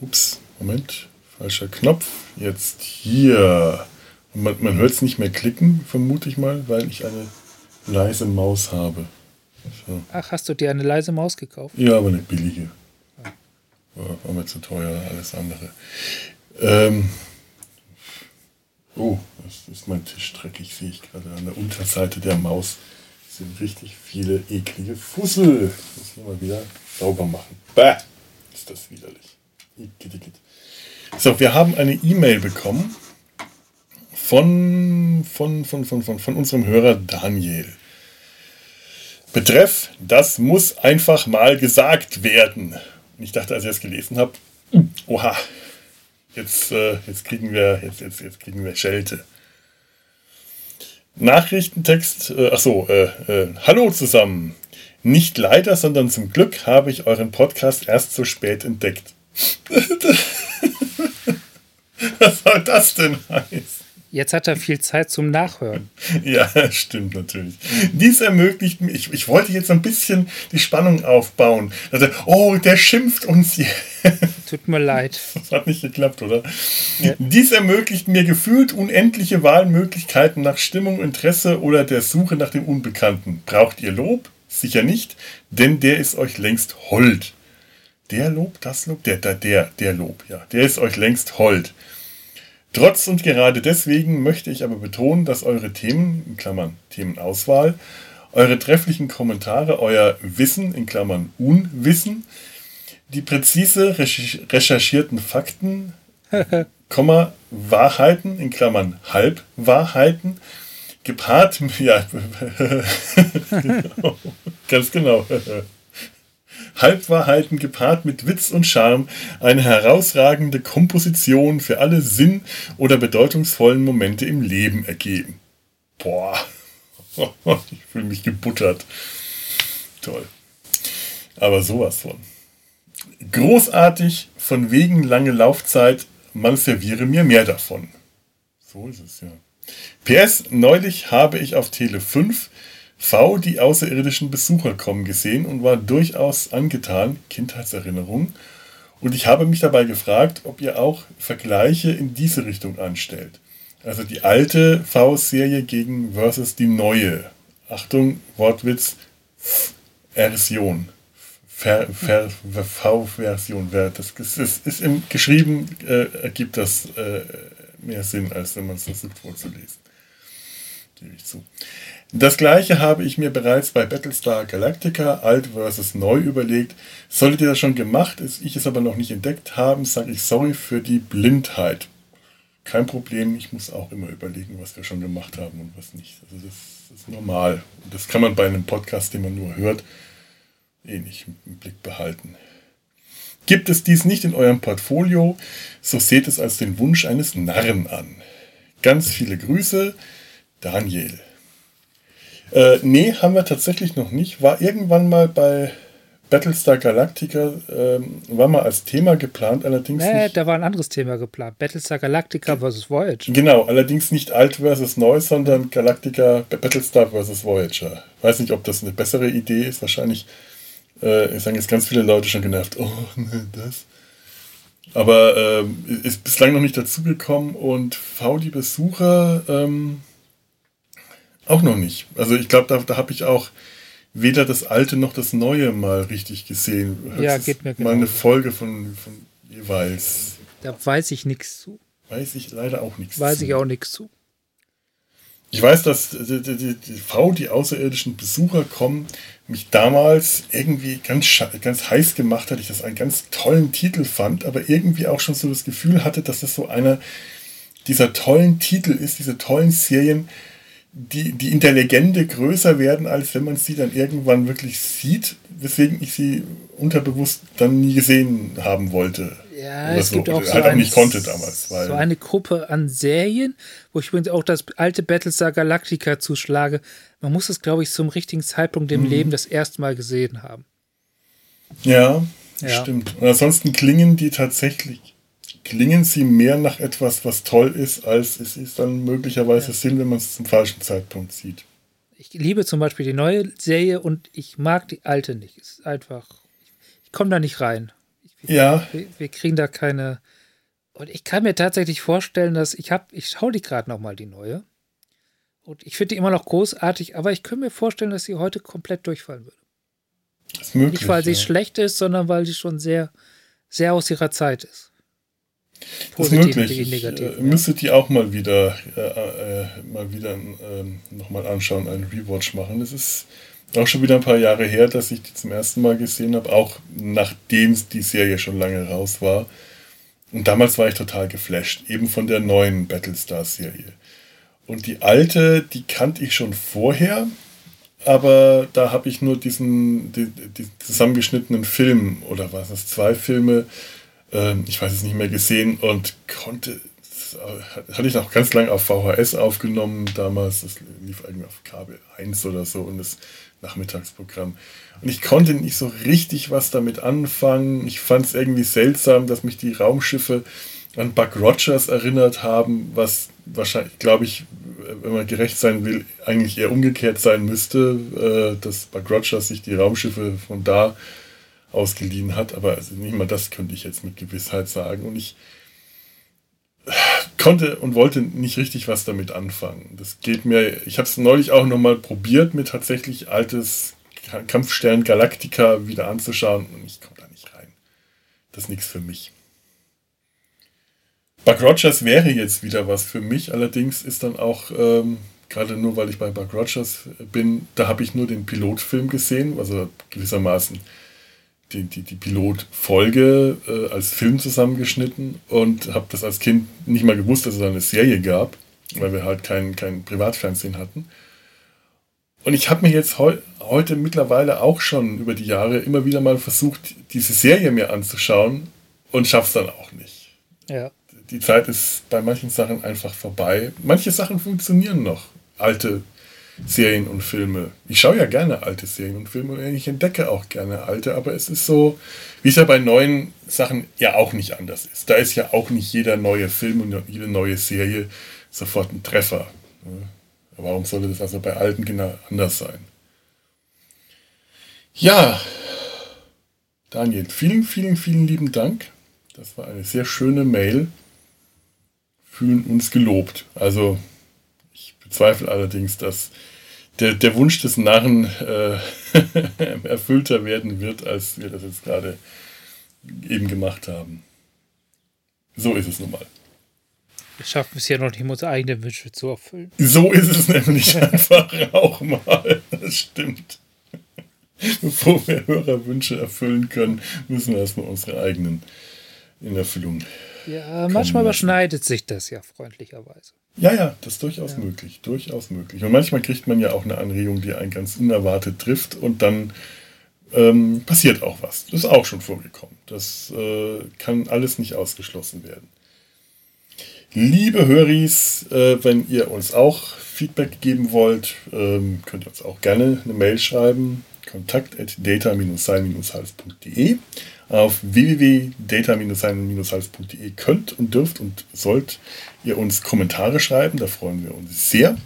Ups, Moment, falscher Knopf. Jetzt hier. Man, man hört es nicht mehr klicken, vermute ich mal, weil ich eine leise Maus habe.
So. Ach, hast du dir eine leise Maus gekauft?
Ja, aber eine billige. War, war mir zu teuer, alles andere. Ähm, oh, das ist mein Tisch dreckig, sehe ich gerade. An der Unterseite der Maus sind richtig viele eklige Fussel. Das muss ich mal wieder sauber machen. Bäh, ist das widerlich. So, wir haben eine E-Mail bekommen von, von, von, von, von, von unserem Hörer Daniel. Betreff, das muss einfach mal gesagt werden. Und ich dachte, als ich das gelesen habe, oha, jetzt, äh, jetzt, kriegen wir, jetzt, jetzt, jetzt kriegen wir Schelte. Nachrichtentext, äh, achso, äh, äh, hallo zusammen. Nicht leider, sondern zum Glück habe ich euren Podcast erst so spät entdeckt. *laughs* Was soll das denn heißen?
Jetzt hat er viel Zeit zum Nachhören. *laughs*
Ja, stimmt natürlich. Dies ermöglicht mir, ich, ich wollte jetzt ein bisschen die Spannung aufbauen. Also, oh, der schimpft uns hier. *laughs*
Tut mir leid.
Das hat nicht geklappt, oder? Ja. Dies ermöglicht mir gefühlt unendliche Wahlmöglichkeiten nach Stimmung, Interesse oder der Suche nach dem Unbekannten. Braucht ihr Lob? Sicher nicht, denn der ist euch längst hold. Der Lob, das Lob, der, der, der, der Lob, ja, der ist euch längst hold. Trotz und gerade deswegen möchte ich aber betonen, dass eure Themen, in Klammern Themenauswahl, eure trefflichen Kommentare, euer Wissen, in Klammern Unwissen, die präzise recherchierten Fakten, *laughs* Komma, Wahrheiten, in Klammern Halbwahrheiten, gepaart, ja, *laughs* genau, ganz genau, *laughs* Halbwahrheiten gepaart mit Witz und Charme eine herausragende Komposition für alle sinn- oder bedeutungsvollen Momente im Leben ergeben. Boah, *laughs* ich fühle mich gebuttert. Toll. Aber sowas von. Großartig, von wegen lange Laufzeit, man serviere mir mehr davon. So ist es ja. PS, neulich habe ich auf Tele 5 V die außerirdischen Besucher kommen gesehen und war durchaus angetan, Kindheitserinnerung. Und ich habe mich dabei gefragt, ob ihr auch Vergleiche in diese Richtung anstellt. Also die alte V-Serie gegen versus die neue. Achtung, Wortwitz, Version. V-Version. Das ist, ist im Geschrieben, äh, ergibt das äh, mehr Sinn, als wenn man es versucht vorzulesen. Gebe ich zu. Das gleiche habe ich mir bereits bei Battlestar Galactica alt versus neu überlegt. Solltet ihr das schon gemacht, ich es aber noch nicht entdeckt haben, sage ich sorry für die Blindheit. Kein Problem, ich muss auch immer überlegen, was wir schon gemacht haben und was nicht. Also das, das ist normal. Und das kann man bei einem Podcast, den man nur hört, eh nicht im Blick behalten. Gibt es dies nicht in eurem Portfolio, so seht es als den Wunsch eines Narren an. Ganz viele Grüße, Daniel. Äh, nee, haben wir tatsächlich noch nicht. War irgendwann mal bei Battlestar Galactica, ähm, war mal als Thema geplant, allerdings
nee,
nicht.
da war ein anderes Thema geplant. Battlestar Galactica vs. Voyager.
Genau, allerdings nicht alt versus neu, sondern Galactica, Battlestar vs. Voyager. Weiß nicht, ob das eine bessere Idee ist. Wahrscheinlich äh, sagen jetzt ganz viele Leute schon genervt, *laughs* oh, ne, das. Aber ähm, ist bislang noch nicht dazugekommen und V die Besucher, ähm, auch noch nicht. Also ich glaube, da, da habe ich auch weder das alte noch das neue mal richtig gesehen.
Ja, geht mir
genau. Mal eine Folge von, von jeweils.
Da weiß ich nichts zu.
Weiß ich leider auch nichts
zu. Weiß ich auch nichts zu.
Ich weiß, dass die, die, die V, die außerirdischen Besucher kommen, mich damals irgendwie ganz, ganz heiß gemacht hat. Ich das einen ganz tollen Titel fand, aber irgendwie auch schon so das Gefühl hatte, dass das so einer dieser tollen Titel ist, diese tollen Serien, die, die in der Legende größer werden, als wenn man sie dann irgendwann wirklich sieht, weswegen ich sie unterbewusst dann nie gesehen haben wollte.
Ja, es so. gibt auch,
so, halt
auch
nicht konnte damals.
so eine Gruppe an Serien, wo ich übrigens auch das alte Battlestar Galactica zuschlage. Man muss es, glaube ich, zum richtigen Zeitpunkt im mhm. Leben das erste Mal gesehen haben.
Ja, ja, stimmt. Und ansonsten klingen die tatsächlich klingen sie mehr nach etwas, was toll ist, als es ist dann möglicherweise ja. Sinn, wenn man es zum falschen Zeitpunkt sieht.
Ich liebe zum Beispiel die neue Serie und ich mag die alte nicht. Es ist einfach, ich komme da nicht rein. Ich,
Ja.
Wir, wir, kriegen da keine. Und ich kann mir tatsächlich vorstellen, dass ich habe, ich schaue die gerade noch mal die neue. Und ich finde die immer noch großartig, aber ich könnte mir vorstellen, dass sie heute komplett durchfallen würde.
Ist möglich,
Nicht, weil sie
ja.
schlecht ist, sondern weil sie schon sehr, sehr aus ihrer Zeit ist.
Das ist möglich. Ich äh, müsste die auch mal wieder, äh, äh, mal wieder ähm, nochmal anschauen, einen Rewatch machen. Das ist auch schon wieder ein paar Jahre her, dass ich die zum ersten Mal gesehen habe, auch nachdem die Serie schon lange raus war. Und damals war ich total geflasht, eben von der neuen Battlestar-Serie. Und die alte, die kannte ich schon vorher, aber da habe ich nur diesen, die, die zusammengeschnittenen Film oder was das, zwei Filme, ähm, ich weiß es nicht mehr gesehen und konnte, hatte ich noch ganz lange auf VHS aufgenommen damals, das lief irgendwie auf Kabel 1 oder so und das Nachmittagsprogramm. Und ich konnte nicht so richtig was damit anfangen. Ich fand es irgendwie seltsam, dass mich die Raumschiffe an Buck Rogers erinnert haben, was wahrscheinlich, glaube ich, wenn man gerecht sein will, eigentlich eher umgekehrt sein müsste, äh, dass Buck Rogers sich die Raumschiffe von da ausgeliehen hat. Aber also nicht mal das könnte ich jetzt mit Gewissheit sagen. Und ich konnte und wollte nicht richtig was damit anfangen. Das geht mir, ich habe es neulich auch nochmal probiert, mir tatsächlich altes Kampfstern Galactica wieder anzuschauen und ich komme da nicht rein. Das ist nichts für mich. Buck Rogers wäre jetzt wieder was für mich, allerdings ist dann auch, ähm, gerade nur weil ich bei Buck Rogers bin, da habe ich nur den Pilotfilm gesehen, also gewissermaßen die, die, die Pilotfolge äh, als Film zusammengeschnitten und habe das als Kind nicht mal gewusst, dass es eine Serie gab, weil wir halt kein, kein Privatfernsehen hatten. Und ich habe mir jetzt heu heute mittlerweile auch schon über die Jahre immer wieder mal versucht, diese Serie mir anzuschauen und schaffe es dann auch nicht.
Ja
die Zeit ist bei manchen Sachen einfach vorbei. Manche Sachen funktionieren noch. Alte Serien und Filme. Ich schaue ja gerne alte Serien und Filme und ich entdecke auch gerne alte, aber es ist so, wie es ja bei neuen Sachen ja auch nicht anders ist. Da ist ja auch nicht jeder neue Film und jede neue Serie sofort ein Treffer. Warum sollte das also bei alten genau anders sein? Ja, Daniel, vielen, vielen, vielen lieben Dank. Das war eine sehr schöne Mail fühlen uns gelobt. Also bezweifle allerdings, dass der, der Wunsch des Narren äh, *laughs* erfüllter werden wird, als wir das jetzt gerade eben gemacht haben. So ist es nun mal.
Wir schaffen es ja noch nicht, unsere eigenen Wünsche zu erfüllen.
So ist es *laughs* nämlich einfach auch mal. Das stimmt. *laughs* Bevor wir Hörerwünsche erfüllen können, müssen wir erstmal unsere eigenen in Erfüllung
ja, manchmal überschneidet sich das ja freundlicherweise.
Ja, ja, das ist durchaus ja. möglich. Durchaus möglich. Und manchmal kriegt man ja auch eine Anregung, die einen ganz unerwartet trifft und dann ähm, passiert auch was. Das ist auch schon vorgekommen. Das äh, kann alles nicht ausgeschlossen werden. Liebe Höris, äh, wenn ihr uns auch Feedback geben wollt, ähm, könnt ihr uns auch gerne eine Mail schreiben. Kontakt at data-sein-hals.de auf www.data-sein-hals.de könnt und dürft und sollt ihr uns Kommentare schreiben. Da freuen wir uns sehr.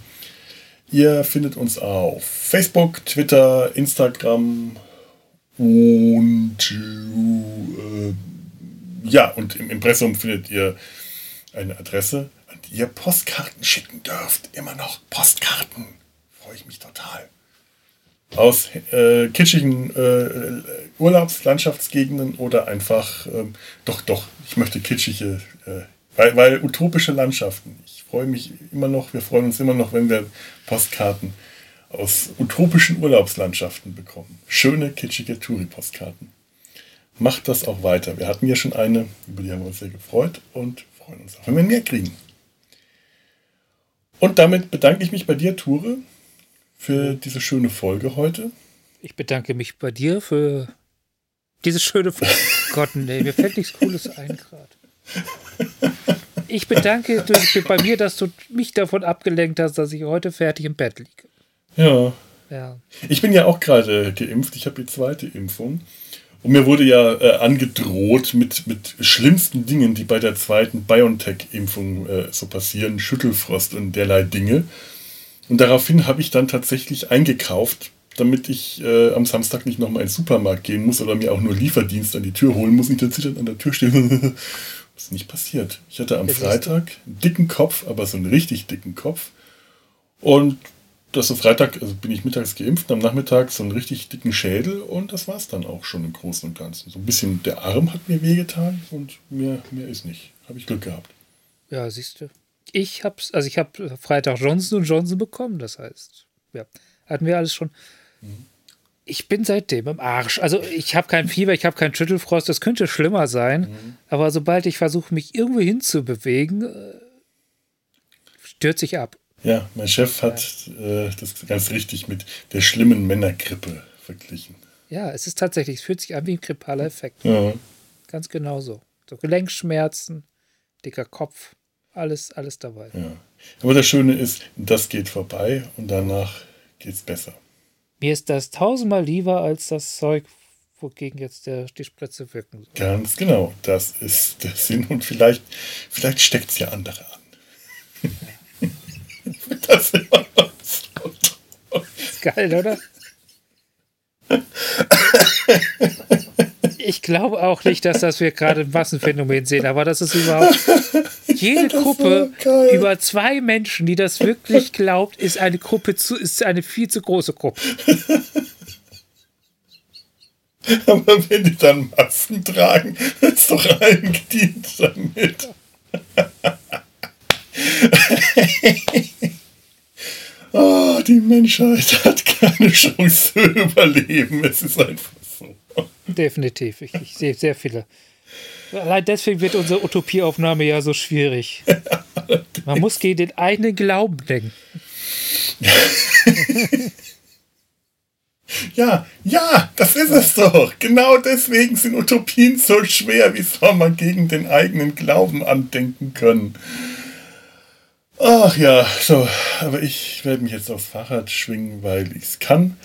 Ihr findet uns auf Facebook, Twitter, Instagram und äh, ja, und im Impressum findet ihr eine Adresse, an die ihr Postkarten schicken dürft. Immer noch Postkarten. Freue ich mich total aus äh, kitschigen äh, Urlaubslandschaftsgegenden oder einfach, ähm, doch, doch, ich möchte kitschige, äh, weil, weil utopische Landschaften. Ich freue mich immer noch, wir freuen uns immer noch, wenn wir Postkarten aus utopischen Urlaubslandschaften bekommen. Schöne, kitschige Touri-Postkarten. Macht das auch weiter. Wir hatten ja schon eine, über die haben wir uns sehr gefreut und freuen uns auch, wenn wir mehr kriegen. Und damit bedanke ich mich bei dir, Ture, für diese schöne Folge heute.
Ich bedanke mich bei dir für diese schöne Folge. Gott, nee, mir fällt nichts Cooles ein gerade. *laughs* Ich bedanke bei mir, dass du mich davon abgelenkt hast, dass ich heute fertig im Bett liege.
Ja.
Ja.
Ich bin ja auch gerade geimpft. Ich habe die zweite Impfung. Und mir wurde ja äh, angedroht mit, mit schlimmsten Dingen, die bei der zweiten BioNTech-Impfung äh, so passieren, Schüttelfrost und derlei Dinge. Und daraufhin habe ich dann tatsächlich eingekauft damit ich äh, am Samstag nicht nochmal in den Supermarkt gehen muss oder mir auch nur Lieferdienst an die Tür holen muss, nicht zitternd an der Tür stehen. *laughs* Ist nicht passiert. Ich hatte am Freitag einen dicken Kopf, aber so einen richtig dicken Kopf. Und das so Freitag, also bin ich mittags geimpft, am Nachmittag so einen richtig dicken Schädel und das war es dann auch schon im Großen und Ganzen. So ein bisschen der Arm hat mir wehgetan und mehr, mehr ist nicht. Habe ich Glück gehabt.
Ja, siehst du. Ich hab's, also ich habe Freitag Johnson Johnson bekommen, das heißt, ja, hatten wir alles schon. Mhm. Ich bin seitdem im Arsch. Also ich habe kein Fieber, ich habe keinen Schüttelfrost, das könnte schlimmer sein. Mhm. Aber sobald ich versuche, mich irgendwo hinzubewegen, äh, stürzt sich ab.
Ja, mein Chef hat äh, das ganz richtig mit der schlimmen Männergrippe verglichen.
Ja, es ist tatsächlich, es fühlt sich an wie ein grippaler Effekt. Ja. Ganz genau so. So Gelenkschmerzen, dicker Kopf, alles, alles dabei.
Ja. Aber das Schöne ist, das geht vorbei und danach geht es besser.
Mir ist das tausendmal lieber als das Zeug, wogegen jetzt der, die Spritze wirken soll.
Ganz genau, das ist der Sinn und vielleicht, vielleicht steckt es ja andere an. *laughs*
das so. Geil, oder? *laughs* Ich glaube auch nicht, dass das wir gerade ein Massenphänomen sehen, aber das ist überhaupt *laughs* jede Gruppe über zwei Menschen, die das wirklich glaubt, ist eine Gruppe zu, ist eine viel zu große Gruppe. *laughs*
Aber wenn die dann Masken tragen, *laughs* ist doch allen gedient damit. oh, die Menschheit hat keine Chance zu überleben. Es ist einfach.
Definitiv. Ich, ich sehe sehr viele. Allein deswegen wird unsere Utopieaufnahme ja so schwierig. Man muss gegen den eigenen Glauben denken. *laughs*
Ja, ja, das ist es doch. Genau deswegen sind Utopien so schwer. Wie soll man gegen den eigenen Glauben andenken können? Ach ja, so, aber ich werde mich jetzt aufs Fahrrad schwingen, weil ich es kann.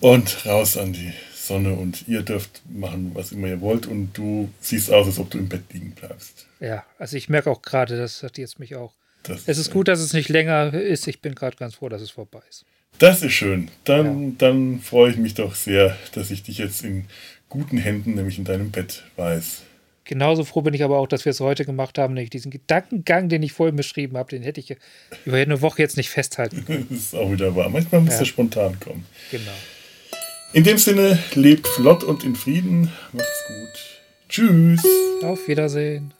Und raus an die Sonne und ihr dürft machen, was immer ihr wollt und du siehst aus, als ob du im Bett liegen bleibst.
Ja, also ich merke auch gerade, das hat jetzt mich auch. Das es ist gut, dass es nicht länger ist. Ich bin gerade ganz froh, dass es vorbei ist.
Das ist schön. Dann, ja. dann freue ich mich doch sehr, dass ich dich jetzt in guten Händen, nämlich in deinem Bett, weiß.
Genauso froh bin ich aber auch, dass wir es heute gemacht haben. Nämlich diesen Gedankengang, den ich vorhin beschrieben habe, den hätte ich über eine Woche jetzt nicht festhalten können.
das *laughs* ist auch wieder wahr. Manchmal muss ja. er spontan kommen.
Genau.
In dem Sinne, lebt flott und in Frieden. Macht's gut. Tschüss.
Auf Wiedersehen.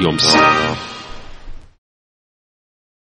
Produktion des Podcast Imperiums.